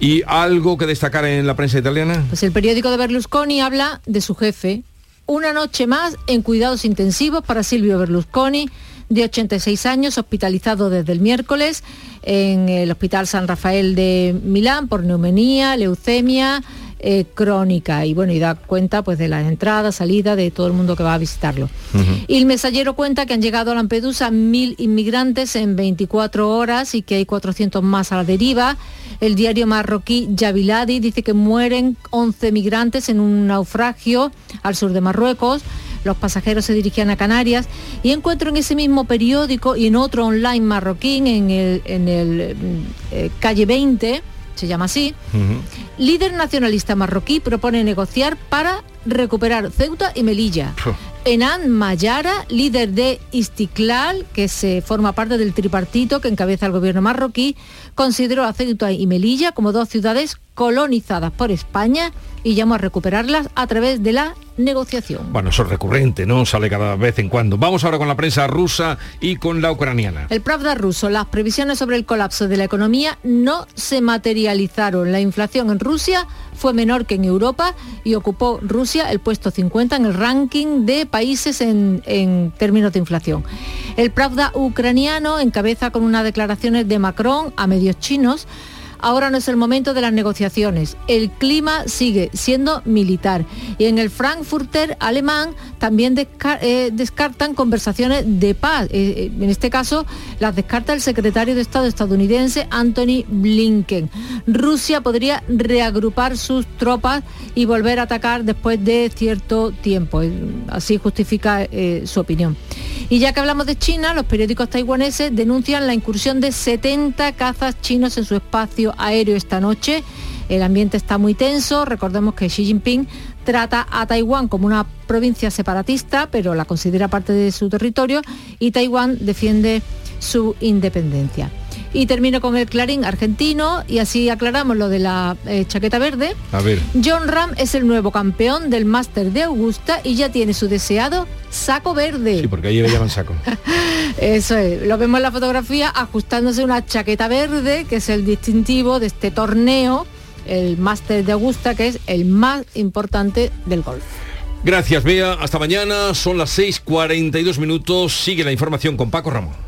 ¿Y algo que destacar en la prensa italiana? Pues el periódico de Berlusconi habla de su jefe. Una noche más en cuidados intensivos para Silvio Berlusconi, de 86 años, hospitalizado desde el miércoles en el Hospital San Rafael de Milán por neumonía, leucemia, eh, crónica y bueno, y da cuenta pues de las entradas, salida de todo el mundo que va a visitarlo. Y el mesallero cuenta que han llegado a Lampedusa mil inmigrantes en 24 horas y que hay 400 más a la deriva. El diario marroquí Yabiladi dice que mueren 11 migrantes en un naufragio al sur de Marruecos los pasajeros se dirigían a Canarias y encuentro en ese mismo periódico y en otro online marroquín, en el, en el mm, eh, calle 20, se llama así, líder nacionalista marroquí propone negociar para recuperar Ceuta y Melilla. Enan Mayara, líder de Istiklal, que se forma parte del tripartito que encabeza el gobierno marroquí, consideró a Ceuta y Melilla como dos ciudades colonizadas por España y llamó a recuperarlas a través de la negociación. Bueno, eso es recurrente, ¿no? Sale cada vez en cuando. Vamos ahora con la prensa rusa y con la ucraniana. El Pravda ruso, las previsiones sobre el colapso de la economía no se materializaron. La inflación en Rusia fue menor que en Europa y ocupó Rusia el puesto 50 en el ranking de países en, en términos de inflación. El Pravda ucraniano encabeza con unas declaraciones de Macron a medios chinos Ahora no es el momento de las negociaciones. El clima sigue siendo militar. Y en el Frankfurter alemán también eh, descartan conversaciones de paz. Eh, eh, en este caso las descarta el secretario de Estado estadounidense Anthony Blinken. Rusia podría reagrupar sus tropas y volver a atacar después de cierto tiempo. Así justifica su opinión. Y ya que hablamos de China, los periódicos taiwaneses denuncian la incursión de 70 cazas chinos en su espacio aéreo esta noche. El ambiente está muy tenso. Recordemos que Xi Jinping trata a Taiwán como una provincia separatista, pero la considera parte de su territorio y Taiwán defiende su independencia. Y termino con el Clarín argentino y así aclaramos lo de la eh, chaqueta verde. A ver. John Ram es el nuevo campeón del Máster de Augusta y ya tiene su deseado saco verde. Sí, porque allí le llaman saco. Eso es. Lo vemos en la fotografía ajustándose una chaqueta verde, que es el distintivo de este torneo, el Máster de Augusta, que es el más importante del golf. Gracias, Bea. Hasta mañana. Son las 6.42 minutos. Sigue la información con Paco Ramón.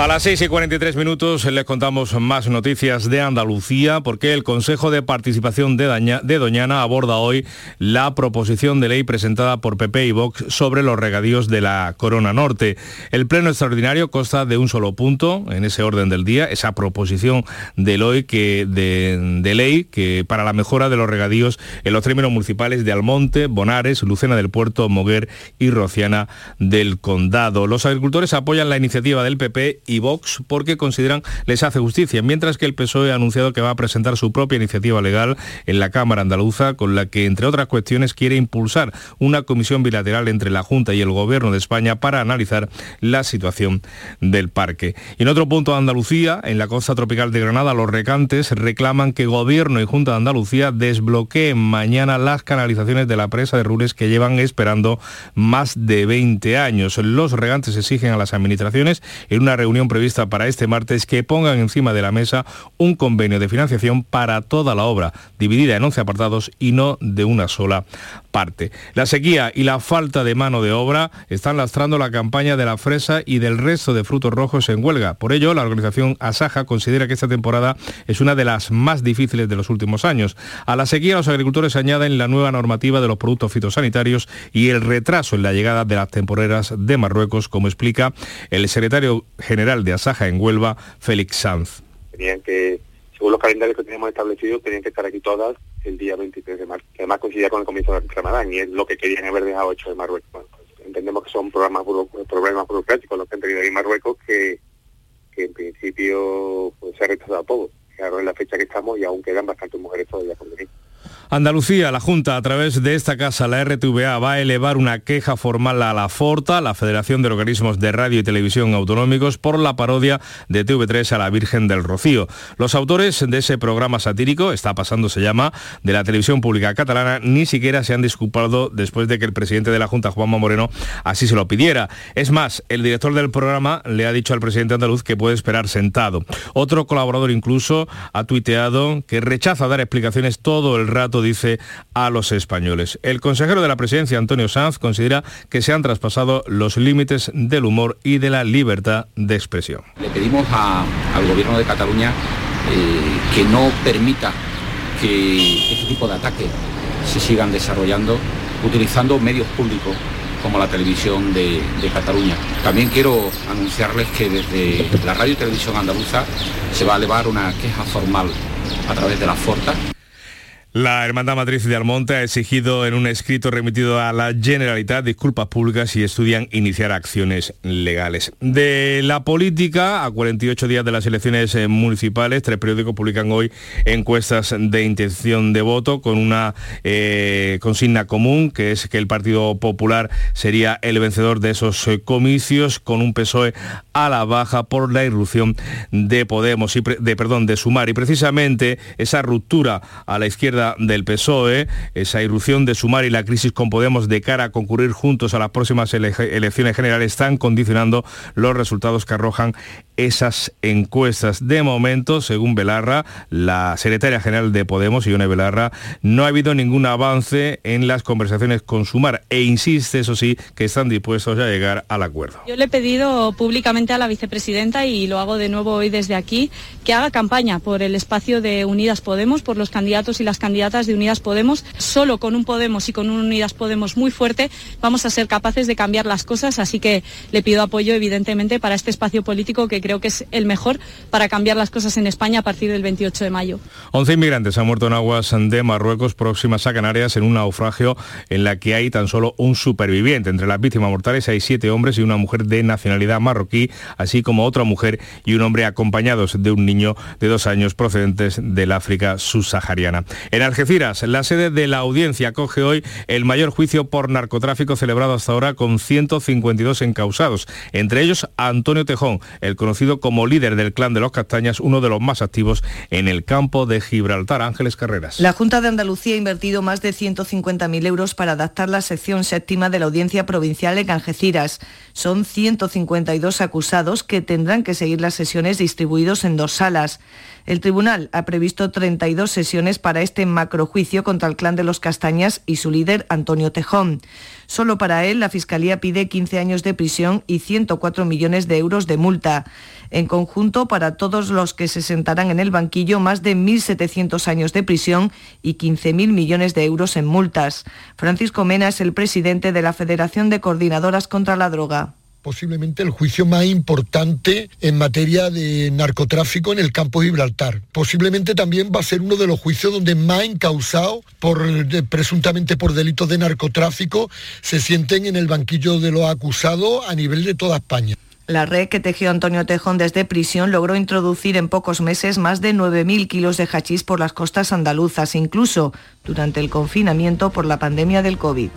A las 6 y 43 minutos les contamos más noticias de Andalucía porque el Consejo de Participación de, Doñana aborda hoy la proposición de ley presentada por PP y Vox sobre los regadíos de la Corona Norte. El pleno extraordinario consta de un solo punto en ese orden del día, esa proposición de ley de ley que para la mejora de los regadíos en los términos municipales de Almonte, Bonares, Lucena del Puerto, Moguer y Rociana del Condado. Los agricultores apoyan la iniciativa del PP y Vox porque consideran les hace justicia, mientras que el PSOE ha anunciado que va a presentar su propia iniciativa legal en la Cámara Andaluza con la que, entre otras cuestiones, quiere impulsar una comisión bilateral entre la Junta y el Gobierno de España para analizar la situación del parque. Y en otro punto de Andalucía, en la costa tropical de Granada, los recantes reclaman que Gobierno y Junta de Andalucía desbloqueen mañana las canalizaciones de la presa de Rures que llevan esperando más de 20 años. Los regantes exigen a las administraciones en una reunión prevista para este martes que pongan encima de la mesa un convenio de financiación para toda la obra, dividida en 11 apartados y no de una sola parte. La sequía y la falta de mano de obra están lastrando la campaña de la fresa y del resto de frutos rojos en huelga. Por ello, la organización Asaja considera que esta temporada es una de las más difíciles de los últimos años. A la sequía los agricultores añaden la nueva normativa de los productos fitosanitarios y el retraso en la llegada de las temporeras de Marruecos, como explica el secretario general de Asaja en Huelva, Félix Sanz. Tenían que, según los calendarios que teníamos establecidos, tenían que estar aquí todas el día 23 de marzo, que además coincidía con el comienzo del Ramadán y es lo que querían haber dejado hecho de Marruecos. Pues, entendemos que son programas problemas burocráticos los que han tenido ahí Marruecos que, en principio pues, se ha rechazado todo. Claro, en la fecha que estamos y aún quedan bastantes mujeres todavía por venir. Andalucía, la Junta, a través de esta casa, la RTVA, va a elevar una queja formal a la FORTA, la Federación de Organismos de Radio y Televisión Autonómicos, por la parodia de TV3 a la Virgen del Rocío. Los autores de ese programa satírico, está pasando, se llama, de la televisión pública catalana, ni siquiera se han disculpado después de que el presidente de la Junta, Juanma Moreno, así se lo pidiera. Es más, el director del programa le ha dicho al presidente andaluz que puede esperar sentado. Otro colaborador incluso ha tuiteado que rechaza dar explicaciones todo el rato dice a los españoles. El consejero de la presidencia, Antonio Sanz, considera que se han traspasado los límites del humor y de la libertad de expresión. Le pedimos al gobierno de Cataluña eh, que no permita que este tipo de ataques se sigan desarrollando utilizando medios públicos como la televisión de, de, Cataluña. También quiero anunciarles que desde la radio y televisión andaluza se va a elevar una queja formal a través de la FORTA la Hermandad Matriz de Almonte ha exigido en un escrito remitido a la Generalitat disculpas públicas y estudian iniciar acciones legales. De la política, a 48 días de las elecciones eh, municipales, tres periódicos publican hoy encuestas de intención de voto con una eh, consigna común, que es que el Partido Popular sería el vencedor de esos eh, comicios, con un PSOE a la baja por la irrupción de Podemos, y de, perdón, de Sumar. Y precisamente esa ruptura a la izquierda del PSOE, esa irrupción de Sumar y la crisis con Podemos de cara a concurrir juntos a las próximas elecciones generales están condicionando los resultados que arrojan esas encuestas. De momento, según Belarra, la secretaria general de Podemos, Ione Belarra, no ha habido ningún avance en las conversaciones con Sumar e insiste, eso sí, que están dispuestos a llegar al acuerdo. Yo le he pedido públicamente a la vicepresidenta, y lo hago de nuevo hoy desde aquí, que haga campaña por el espacio de Unidas Podemos, por los candidatos y las candidatas de Unidas Podemos. Solo con un Podemos y con un Unidas Podemos muy fuerte vamos a ser capaces de cambiar las cosas, así que le pido apoyo, evidentemente, para este espacio político que creo que es el mejor para cambiar las cosas en España a partir del 28 de mayo. 11 inmigrantes han muerto en aguas de Marruecos próximas a Canarias en un naufragio en la que hay tan solo un superviviente. Entre las víctimas mortales hay siete hombres y una mujer de nacionalidad marroquí, así como otra mujer y un hombre acompañados de un niño de dos años procedentes del África subsahariana. En Algeciras, la sede de la audiencia acoge hoy el mayor juicio por narcotráfico celebrado hasta ahora con 152 encausados, entre ellos Antonio Tejón, el conocido como líder del clan de los Castañas, uno de los más activos en el campo de Gibraltar. Ángeles Carreras. La Junta de Andalucía ha invertido más de 150.000 euros para adaptar la sección séptima de la Audiencia Provincial en Algeciras. Son 152 acusados que tendrán que seguir las sesiones distribuidos en dos salas. El tribunal ha previsto 32 sesiones para este macrojuicio contra el clan de los Castañas y su líder Antonio Tejón. Solo para él, la Fiscalía pide 15 años de prisión y 104 millones de euros de multa. En conjunto, para todos los que se sentarán en el banquillo, más de 1.700 años de prisión y 15.000 millones de euros en multas. Francisco Mena es el presidente de la Federación de Coordinadoras contra la Droga posiblemente el juicio más importante en materia de narcotráfico en el campo de Gibraltar. Posiblemente también va a ser uno de los juicios donde más encausados por presuntamente por delitos de narcotráfico se sienten en el banquillo de los acusados a nivel de toda España. La red que tejió Antonio Tejón desde prisión logró introducir en pocos meses más de 9.000 kilos de hachís por las costas andaluzas, incluso durante el confinamiento por la pandemia del COVID.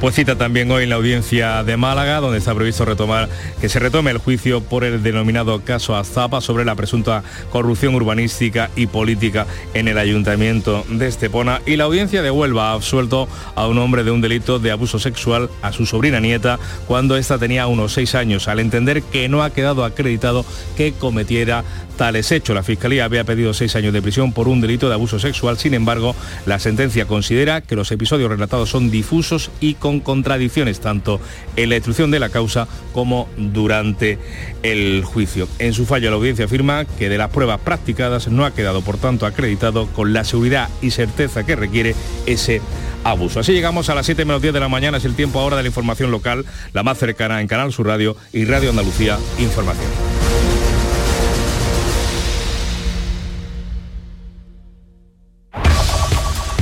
Pues cita también hoy en la audiencia de Málaga, donde está previsto retomar que se retome el juicio por el denominado caso Azapa sobre la presunta corrupción urbanística y política en el ayuntamiento de Estepona. Y la audiencia de Huelva ha absuelto a un hombre de un delito de abuso sexual a su sobrina nieta cuando ésta tenía unos seis años, al entender que no ha quedado acreditado que cometiera tales hechos. La Fiscalía había pedido seis años de prisión por un delito de abuso sexual. Sin embargo, la sentencia considera que los episodios relatados son difusos y con contradicciones, tanto en la instrucción de la causa como durante el juicio. En su fallo, la audiencia afirma que de las pruebas practicadas no ha quedado, por tanto, acreditado con la seguridad y certeza que requiere ese abuso. Así llegamos a las 7 menos 10 de la mañana, es el tiempo ahora de la información local, la más cercana en Canal Sur Radio y Radio Andalucía Información.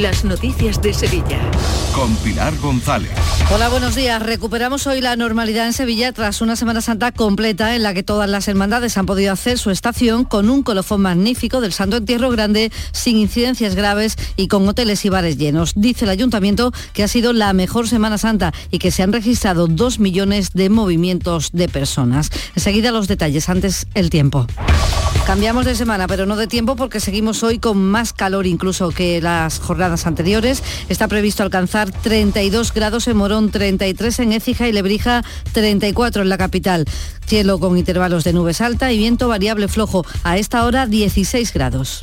las noticias de Sevilla. Con Pilar González. Hola, buenos días. Recuperamos hoy la normalidad en Sevilla tras una Semana Santa completa en la que todas las hermandades han podido hacer su estación con un colofón magnífico del Santo Entierro Grande, sin incidencias graves y con hoteles y bares llenos. Dice el Ayuntamiento que ha sido la mejor Semana Santa y que se han registrado dos millones de movimientos de personas. Enseguida los detalles, antes el tiempo. Cambiamos de semana, pero no de tiempo porque seguimos hoy con más calor incluso que las jornadas anteriores. Está previsto alcanzar 32 grados en Morón, 33 en Écija y Lebrija, 34 en la capital. Cielo con intervalos de nubes alta y viento variable flojo. A esta hora 16 grados.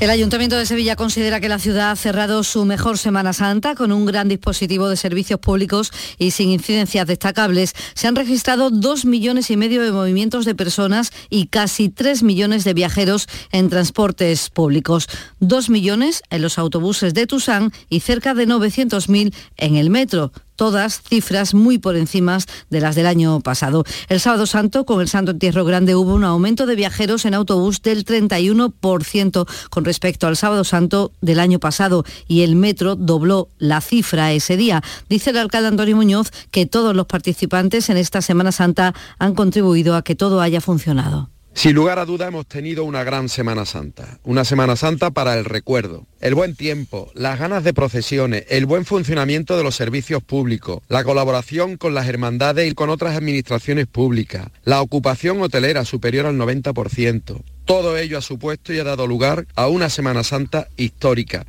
El Ayuntamiento de Sevilla considera que la ciudad ha cerrado su mejor Semana Santa con un gran dispositivo de servicios públicos y sin incidencias destacables. Se han registrado dos millones y medio de movimientos de personas y casi tres millones de viajeros en transportes públicos. Dos millones en los autobuses de Tusán y cerca de 900.000 en el metro todas cifras muy por encima de las del año pasado. El sábado santo, con el Santo Entierro Grande, hubo un aumento de viajeros en autobús del 31% con respecto al sábado santo del año pasado y el metro dobló la cifra ese día. Dice el alcalde Antonio Muñoz que todos los participantes en esta Semana Santa han contribuido a que todo haya funcionado. Sin lugar a duda hemos tenido una gran Semana Santa, una Semana Santa para el recuerdo, el buen tiempo, las ganas de procesiones, el buen funcionamiento de los servicios públicos, la colaboración con las hermandades y con otras administraciones públicas, la ocupación hotelera superior al 90%. Todo ello ha supuesto y ha dado lugar a una Semana Santa histórica.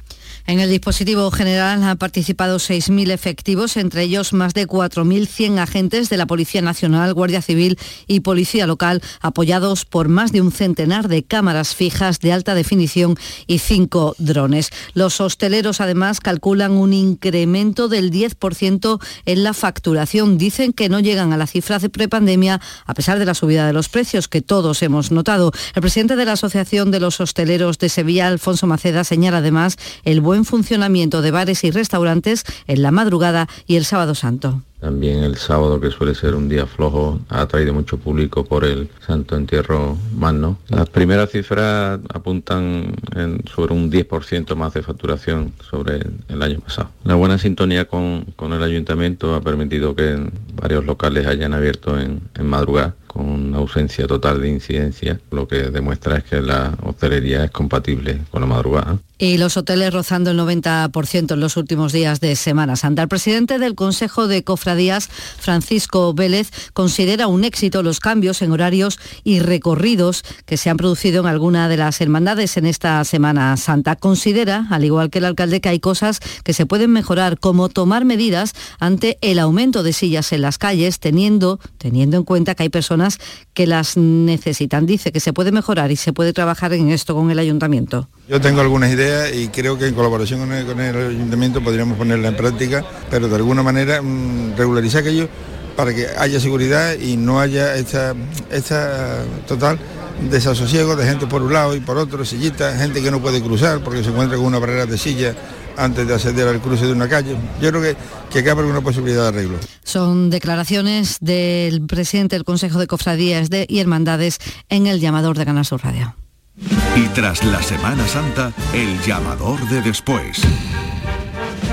En el dispositivo general han participado 6.000 efectivos, entre ellos más de 4.100 agentes de la Policía Nacional, Guardia Civil y Policía Local, apoyados por más de un centenar de cámaras fijas de alta definición y cinco drones. Los hosteleros además calculan un incremento del 10% en la facturación. Dicen que no llegan a las cifras de prepandemia a pesar de la subida de los precios que todos hemos notado. El presidente de la Asociación de los Hosteleros de Sevilla, Alfonso Maceda, señala además el buen funcionamiento de bares y restaurantes en la madrugada y el sábado santo. También el sábado, que suele ser un día flojo, ha traído mucho público por el Santo Entierro Magno. Las primeras cifras apuntan en sobre un 10% más de facturación sobre el año pasado. La buena sintonía con, con el ayuntamiento ha permitido que varios locales hayan abierto en, en madrugada con ausencia total de incidencia, lo que demuestra es que la hostelería es compatible con la madrugada. Y los hoteles rozando el 90% en los últimos días de Semana Santa. El presidente del Consejo de Cofradías, Francisco Vélez, considera un éxito los cambios en horarios y recorridos que se han producido en alguna de las hermandades en esta Semana Santa. Considera, al igual que el alcalde, que hay cosas que se pueden mejorar, como tomar medidas ante el aumento de sillas en las calles, teniendo, teniendo en cuenta que hay personas que las necesitan. Dice que se puede mejorar y se puede trabajar en esto con el ayuntamiento. Yo tengo algunas ideas y creo que en colaboración con el, ayuntamiento podríamos ponerla en práctica, pero de alguna manera mm, regularizar aquello para que haya seguridad y no haya esta, esta total desasosiego de gente por un lado y por otro, sillitas, gente que no puede cruzar porque se encuentra con una barrera de silla antes de acceder al cruce de una calle. Yo creo que, que cabe alguna posibilidad de arreglo. Son declaraciones del presidente del Consejo de Cofradías de y Hermandades en el llamador de Canal Sur Radio. Y tras la Semana Santa, el llamador de después.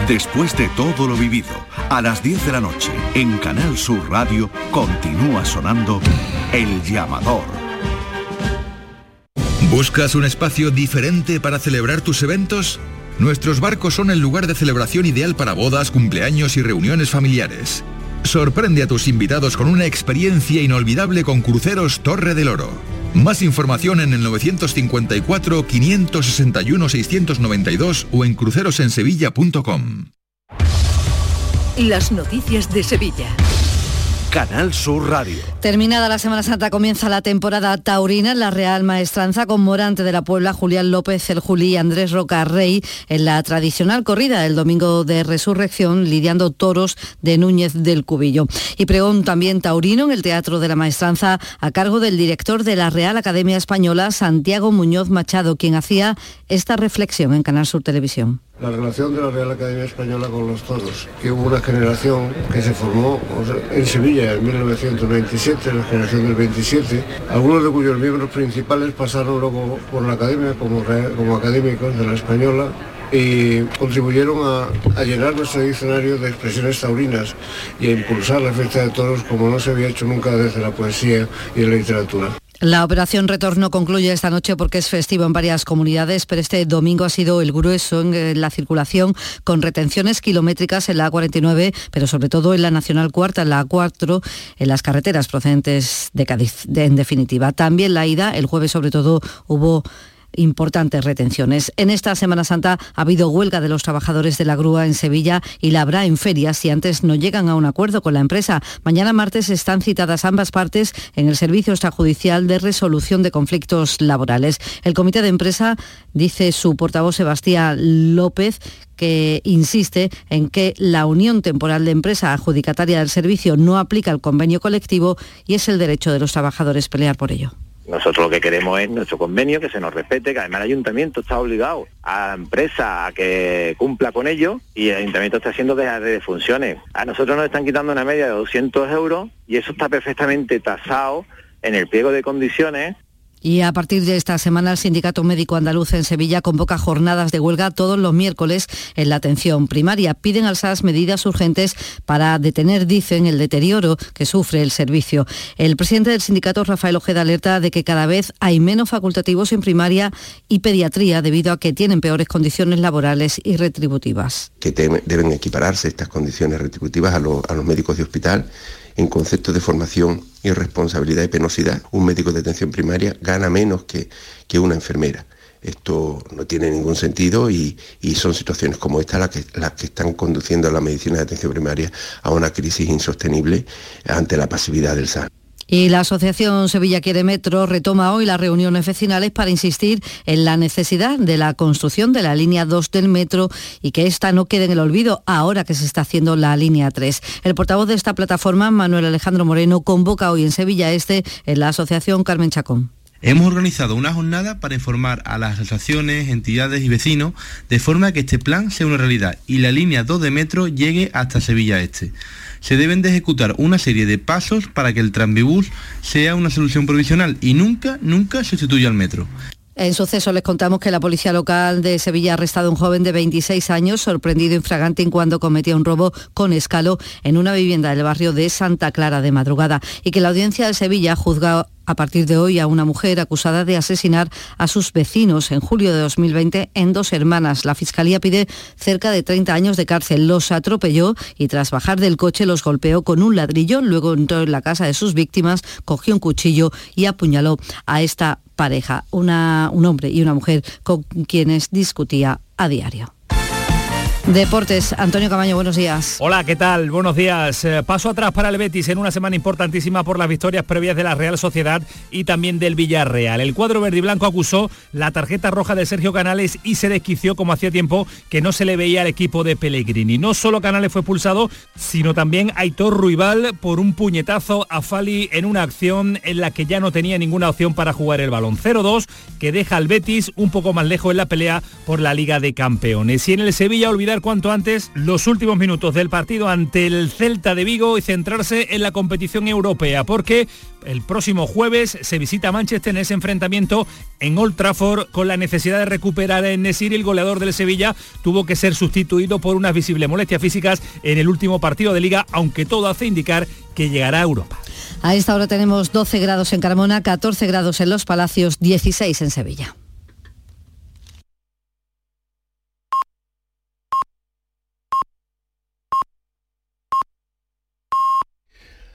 Después de todo lo vivido, a las 10 de la noche, en Canal Sur Radio, continúa sonando El llamador. ¿Buscas un espacio diferente para celebrar tus eventos? Nuestros barcos son el lugar de celebración ideal para bodas, cumpleaños y reuniones familiares. Sorprende a tus invitados con una experiencia inolvidable con Cruceros Torre del Oro. Más información en el 954-561-692 o en crucerosensevilla.com. Las noticias de Sevilla. Canal Sur Radio. Terminada la Semana Santa comienza la temporada taurina en la Real Maestranza con Morante de la Puebla, Julián López, el Juli y Andrés Roca Rey en la tradicional corrida del domingo de resurrección lidiando toros de Núñez del Cubillo. Y pregón también taurino en el Teatro de la Maestranza a cargo del director de la Real Academia Española, Santiago Muñoz Machado, quien hacía esta reflexión en Canal Sur Televisión la relación de la Real Academia Española con los toros, que hubo una generación que se formó en Sevilla en 1997, la generación del 27, algunos de cuyos miembros principales pasaron luego por la Academia como, como académicos de la Española y contribuyeron a, a, llenar nuestro diccionario de expresiones taurinas y a impulsar la fiesta de toros como no se había hecho nunca desde la poesía y la literatura. La operación Retorno concluye esta noche porque es festivo en varias comunidades, pero este domingo ha sido el grueso en la circulación con retenciones kilométricas en la A49, pero sobre todo en la Nacional Cuarta, en la A4, en las carreteras procedentes de Cádiz, en definitiva. También la ida, el jueves sobre todo hubo importantes retenciones. En esta Semana Santa ha habido huelga de los trabajadores de la grúa en Sevilla y la habrá en ferias si antes no llegan a un acuerdo con la empresa. Mañana martes están citadas ambas partes en el Servicio Extrajudicial de Resolución de Conflictos Laborales. El Comité de Empresa, dice su portavoz Sebastián López, que insiste en que la unión temporal de empresa adjudicataria del servicio no aplica el convenio colectivo y es el derecho de los trabajadores pelear por ello. Nosotros lo que queremos es nuestro convenio, que se nos respete, que además el ayuntamiento está obligado a la empresa a que cumpla con ello y el ayuntamiento está haciendo de, funciones. A nosotros nos están quitando una media de 200 euros y eso está perfectamente tasado en el pliego de condiciones y a partir de esta semana el Sindicato Médico Andaluz en Sevilla convoca jornadas de huelga todos los miércoles en la atención primaria. Piden al SAS medidas urgentes para detener, dicen, el deterioro que sufre el servicio. El presidente del sindicato, Rafael Ojeda, alerta de que cada vez hay menos facultativos en primaria y pediatría debido a que tienen peores condiciones laborales y retributivas. Que deben equipararse estas condiciones retributivas a, a los médicos de hospital en conceptos de formación irresponsabilidad y penosidad. Un médico de atención primaria gana menos que, que una enfermera. Esto no tiene ningún sentido y, son situaciones como esta las que, las que están conduciendo a la medicina de atención primaria a una crisis insostenible ante la pasividad del SAN. Y la Asociación Sevilla Quiere Metro retoma hoy las reuniones vecinales para insistir en la necesidad de la construcción de la línea 2 del metro y que esta no quede en el olvido ahora que se está haciendo la línea 3. El portavoz de esta plataforma, Manuel Alejandro Moreno, convoca hoy en Sevilla Este en la Asociación Carmen Chacón. Hemos organizado una jornada para informar a las asociaciones, entidades y vecinos de forma que este plan sea una realidad y la línea 2 de metro llegue hasta Sevilla Este se deben de ejecutar una serie de pasos para que el tranvibús sea una solución provisional y nunca, nunca sustituya al metro. En suceso les contamos que la policía local de Sevilla ha arrestado a un joven de 26 años sorprendido infragante cuando cometía un robo con escalo en una vivienda del barrio de Santa Clara de madrugada y que la audiencia de Sevilla juzga a partir de hoy a una mujer acusada de asesinar a sus vecinos en julio de 2020 en dos hermanas. La Fiscalía pide cerca de 30 años de cárcel. Los atropelló y tras bajar del coche los golpeó con un ladrillo. Luego entró en la casa de sus víctimas, cogió un cuchillo y apuñaló a esta pareja, un hombre y una mujer con quienes discutía a diario. Deportes, Antonio Camaño, buenos días. Hola, ¿qué tal? Buenos días. Eh, paso atrás para el Betis en una semana importantísima por las victorias previas de la Real Sociedad y también del Villarreal. El cuadro verde y blanco acusó la tarjeta roja de Sergio Canales y se desquició como hacía tiempo que no se le veía al equipo de Pellegrini. No solo Canales fue expulsado, sino también Aitor Ruibal por un puñetazo a Fali en una acción en la que ya no tenía ninguna opción para jugar el balón. 0-2 que deja al Betis un poco más lejos en la pelea por la Liga de Campeones. Y en el Sevilla olvidar cuanto antes los últimos minutos del partido ante el Celta de Vigo y centrarse en la competición europea, porque el próximo jueves se visita Manchester en ese enfrentamiento en Old Trafford con la necesidad de recuperar en Nesir. El goleador del Sevilla tuvo que ser sustituido por unas visibles molestias físicas en el último partido de liga, aunque todo hace indicar que llegará a Europa. A esta hora tenemos 12 grados en Carmona, 14 grados en Los Palacios, 16 en Sevilla.